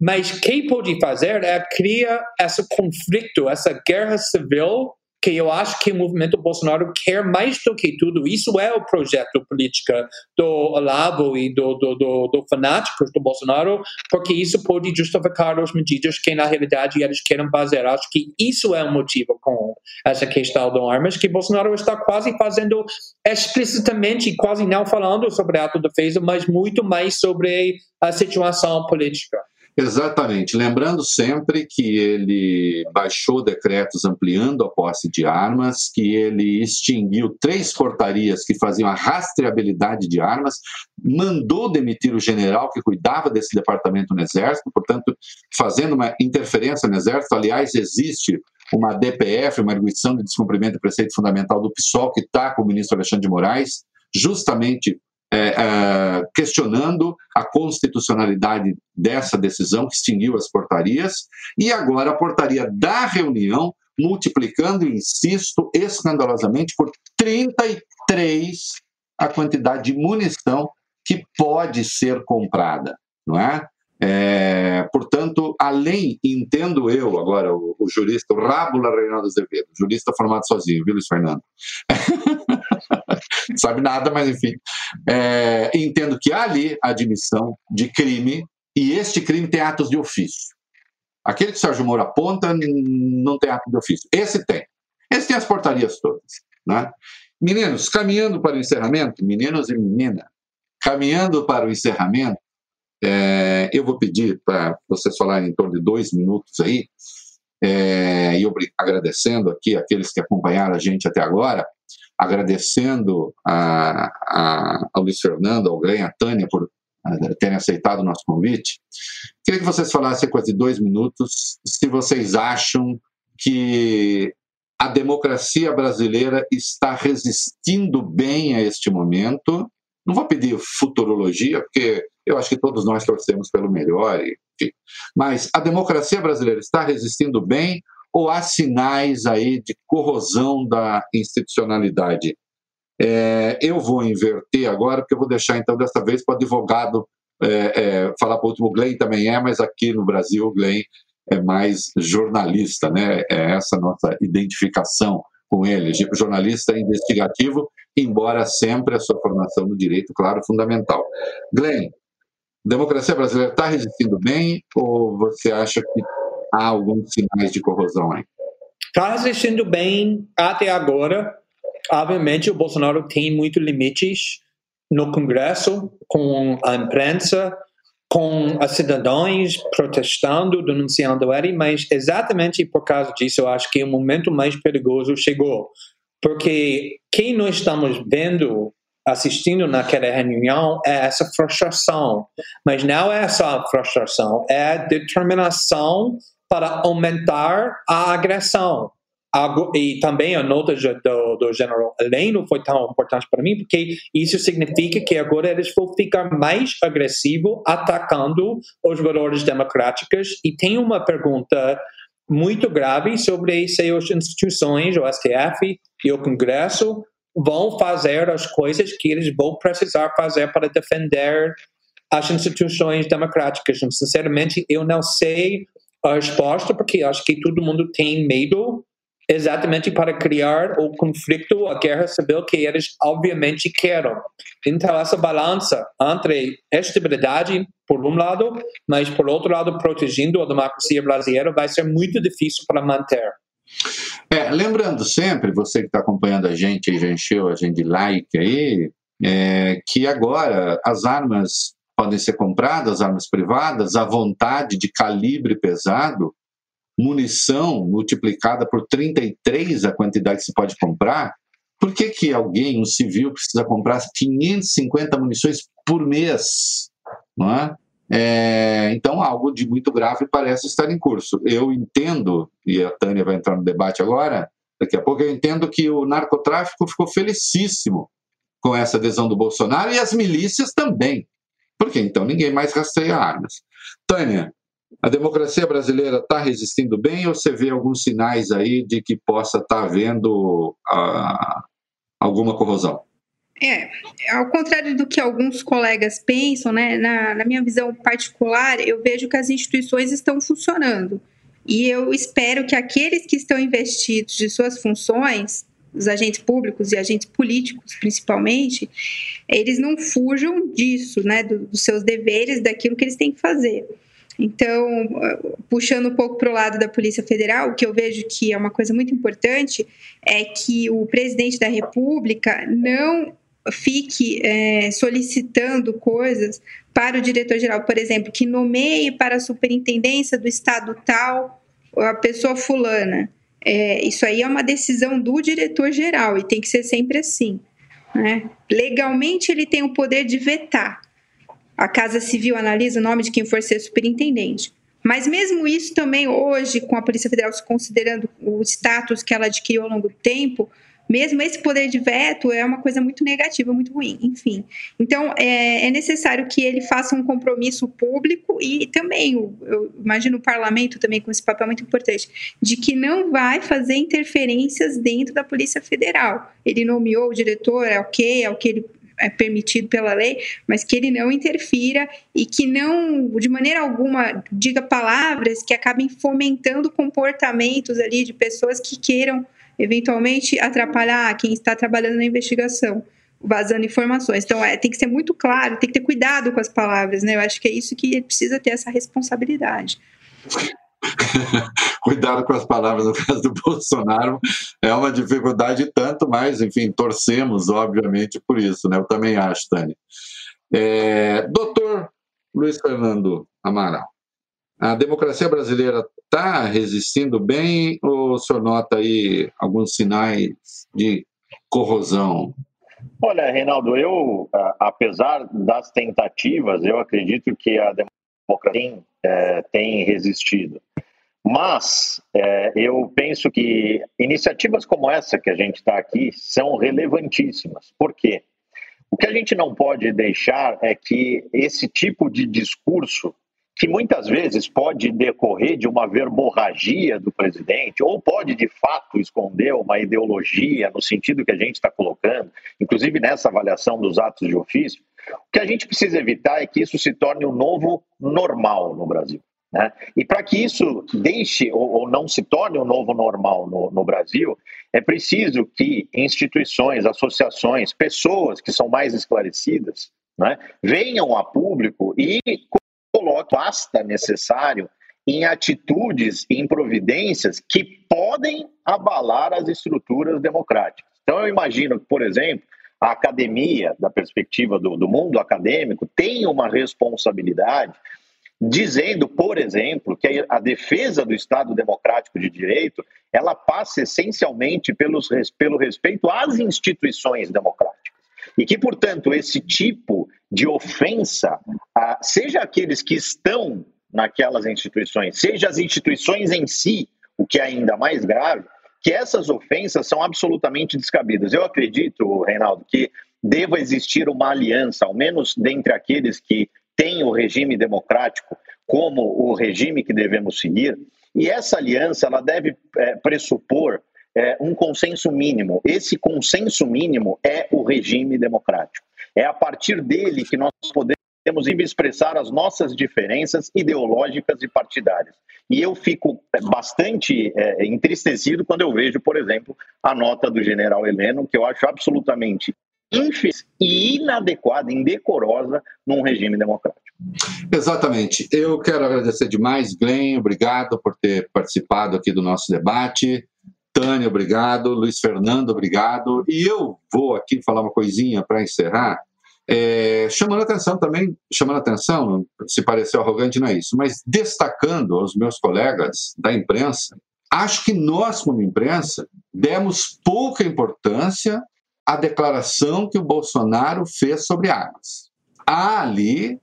Mas o que pode fazer é criar esse conflito, essa guerra civil que eu acho que o movimento Bolsonaro quer mais do que tudo. Isso é o projeto político do Olavo e do, do, do, do fanáticos do Bolsonaro, porque isso pode justificar as medidas que, na realidade, eles querem fazer. Acho que isso é o motivo com essa questão do armas, que Bolsonaro está quase fazendo explicitamente, quase não falando sobre a autodefesa, mas muito mais sobre a situação política. Exatamente. Lembrando sempre que ele baixou decretos ampliando a posse de armas, que ele extinguiu três portarias que faziam a rastreabilidade de armas, mandou demitir o general que cuidava desse departamento no Exército, portanto, fazendo uma interferência no Exército. Aliás, existe uma DPF, uma arguição de descumprimento do preceito fundamental do PSOL, que está com o ministro Alexandre de Moraes, justamente é, é, questionando a constitucionalidade dessa decisão que extinguiu as portarias, e agora a portaria da reunião multiplicando, insisto, escandalosamente por 33 a quantidade de munição que pode ser comprada. não é? É, portanto, além, entendo eu agora, o, o jurista, o Rábula Reinaldo Azevedo, jurista formado sozinho, viu, Luiz Fernando? (laughs) (laughs) Sabe nada, mas enfim. É, entendo que há ali admissão de crime, e este crime tem atos de ofício. Aquele que o Sérgio Moro aponta não tem ato de ofício. Esse tem. Esse tem as portarias todas. Né? Meninos, caminhando para o encerramento, meninos e menina, caminhando para o encerramento, é, eu vou pedir para vocês falarem em torno de dois minutos aí, é, e eu agradecendo aqui aqueles que acompanharam a gente até agora, agradecendo a, a, ao Luiz Fernando, ao Glenn, a Tânia por terem aceitado o nosso convite. Queria que vocês falassem de dois minutos se vocês acham que a democracia brasileira está resistindo bem a este momento. Não vou pedir futurologia, porque eu acho que todos nós torcemos pelo melhor, enfim. mas a democracia brasileira está resistindo bem ou há sinais aí de corrosão da institucionalidade? É, eu vou inverter agora, porque eu vou deixar então desta vez para o advogado é, é, falar para o último. O Glenn também é, mas aqui no Brasil o Glenn é mais jornalista, né? É essa nossa identificação com ele, jornalista investigativo, embora sempre a sua formação no direito, claro, fundamental. Glenn, democracia brasileira está resistindo bem ou você acha que há alguns sinais de corrosão aí? Está resistindo bem até agora. Obviamente, o Bolsonaro tem muitos limites no Congresso, com a imprensa, com os cidadãos protestando, denunciando ele, mas exatamente por causa disso eu acho que o momento mais perigoso chegou. Porque quem nós estamos vendo assistindo naquela reunião é essa frustração. Mas não é só frustração, é a determinação para aumentar a agressão. E também a nota do, do general Heleno foi tão importante para mim, porque isso significa que agora eles vão ficar mais agressivos atacando os valores democráticos. E tem uma pergunta muito grave sobre se as instituições, o STF e o Congresso, vão fazer as coisas que eles vão precisar fazer para defender as instituições democráticas. Sinceramente, eu não sei a resposta, porque acho que todo mundo tem medo exatamente para criar o conflito, a guerra civil que eles obviamente querem. Então, essa balança entre estabilidade, por um lado, mas por outro lado, protegendo a democracia brasileira, vai ser muito difícil para manter. É, lembrando sempre, você que está acompanhando a gente, já encheu a gente de like aí, é, que agora as armas podem ser compradas, armas privadas, à vontade, de calibre pesado, munição multiplicada por 33 a quantidade que se pode comprar, por que, que alguém, um civil, precisa comprar 550 munições por mês? Não é? É, então, algo de muito grave parece estar em curso. Eu entendo, e a Tânia vai entrar no debate agora, daqui a pouco, eu entendo que o narcotráfico ficou felicíssimo com essa adesão do Bolsonaro e as milícias também, porque então ninguém mais rastreia armas. Tânia, a democracia brasileira está resistindo bem ou você vê alguns sinais aí de que possa estar tá havendo uh, alguma corrosão? É, ao contrário do que alguns colegas pensam, né, na, na minha visão particular, eu vejo que as instituições estão funcionando. E eu espero que aqueles que estão investidos de suas funções, os agentes públicos e agentes políticos principalmente, eles não fujam disso, né, dos seus deveres, daquilo que eles têm que fazer. Então, puxando um pouco para o lado da Polícia Federal, o que eu vejo que é uma coisa muito importante é que o presidente da República não fique é, solicitando coisas para o diretor-geral, por exemplo, que nomeie para a superintendência do estado tal a pessoa fulana. É, isso aí é uma decisão do diretor-geral e tem que ser sempre assim. Né? Legalmente, ele tem o poder de vetar. A Casa Civil analisa o nome de quem for ser superintendente. Mas mesmo isso também hoje, com a Polícia Federal se considerando o status que ela adquiriu ao longo do tempo, mesmo esse poder de veto é uma coisa muito negativa, muito ruim, enfim. Então, é, é necessário que ele faça um compromisso público e também, eu imagino o parlamento também com esse papel muito importante, de que não vai fazer interferências dentro da Polícia Federal. Ele nomeou o diretor, é ok, é o que ele é permitido pela lei, mas que ele não interfira e que não, de maneira alguma, diga palavras que acabem fomentando comportamentos ali de pessoas que queiram eventualmente atrapalhar quem está trabalhando na investigação, vazando informações. Então, é, tem que ser muito claro, tem que ter cuidado com as palavras, né? Eu acho que é isso que ele precisa ter essa responsabilidade. (laughs) cuidado com as palavras no caso do Bolsonaro é uma dificuldade tanto mais, enfim, torcemos, obviamente, por isso, né? Eu também acho, Tânia. É, doutor Luiz Fernando Amaral, a democracia brasileira está resistindo bem ou o senhor nota aí alguns sinais de corrosão? Olha, Reinaldo, eu, apesar das tentativas, eu acredito que a democracia tem, é, tem resistido. Mas é, eu penso que iniciativas como essa que a gente está aqui são relevantíssimas. Por quê? O que a gente não pode deixar é que esse tipo de discurso, que muitas vezes pode decorrer de uma verborragia do presidente, ou pode de fato esconder uma ideologia no sentido que a gente está colocando, inclusive nessa avaliação dos atos de ofício, o que a gente precisa evitar é que isso se torne um novo normal no Brasil. Né? E para que isso deixe ou, ou, não se torne um novo normal no, no, Brasil, é preciso que instituições, associações, pessoas que são mais esclarecidas né, venham a público e coloquem o basta necessário em atitudes em providências que podem abalar as estruturas democráticas. Então, eu imagino que, por exemplo, a academia, da perspectiva do, do mundo acadêmico, tem uma responsabilidade dizendo, por exemplo, que a defesa do Estado democrático de direito ela passa essencialmente pelos, pelo respeito às instituições democráticas. E que, portanto, esse tipo de ofensa, seja aqueles que estão naquelas instituições, seja as instituições em si, o que é ainda mais grave, que essas ofensas são absolutamente descabidas. Eu acredito, Reinaldo, que deva existir uma aliança, ao menos dentre aqueles que tem o regime democrático como o regime que devemos seguir, e essa aliança ela deve é, pressupor é, um consenso mínimo. Esse consenso mínimo é o regime democrático. É a partir dele que nós podemos expressar as nossas diferenças ideológicas e partidárias. E eu fico é, bastante é, entristecido quando eu vejo, por exemplo, a nota do general Heleno, que eu acho absolutamente infeliz e inadequada, indecorosa num regime democrático. Exatamente. Eu quero agradecer demais, Glenn, obrigado por ter participado aqui do nosso debate. Tânia, obrigado. Luiz Fernando, obrigado. E eu vou aqui falar uma coisinha para encerrar, é, chamando atenção também, chamando atenção, se pareceu arrogante, não é isso, mas destacando aos meus colegas da imprensa, acho que nós, como imprensa, demos pouca importância a declaração que o Bolsonaro fez sobre armas. Há ali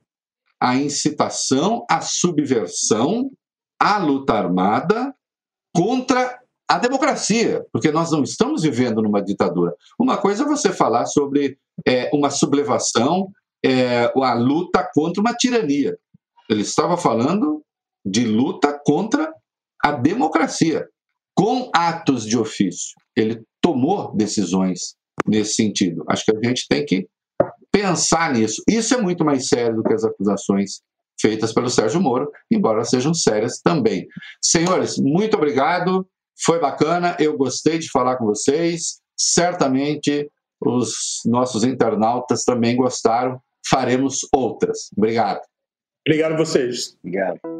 a incitação à subversão, à luta armada contra a democracia, porque nós não estamos vivendo numa ditadura. Uma coisa é você falar sobre é, uma sublevação, é, a luta contra uma tirania. Ele estava falando de luta contra a democracia, com atos de ofício. Ele tomou decisões nesse sentido. Acho que a gente tem que pensar nisso. Isso é muito mais sério do que as acusações feitas pelo Sérgio Moro, embora sejam sérias também. Senhores, muito obrigado. Foi bacana, eu gostei de falar com vocês. Certamente os nossos internautas também gostaram. Faremos outras. Obrigado. Obrigado a vocês. Obrigado.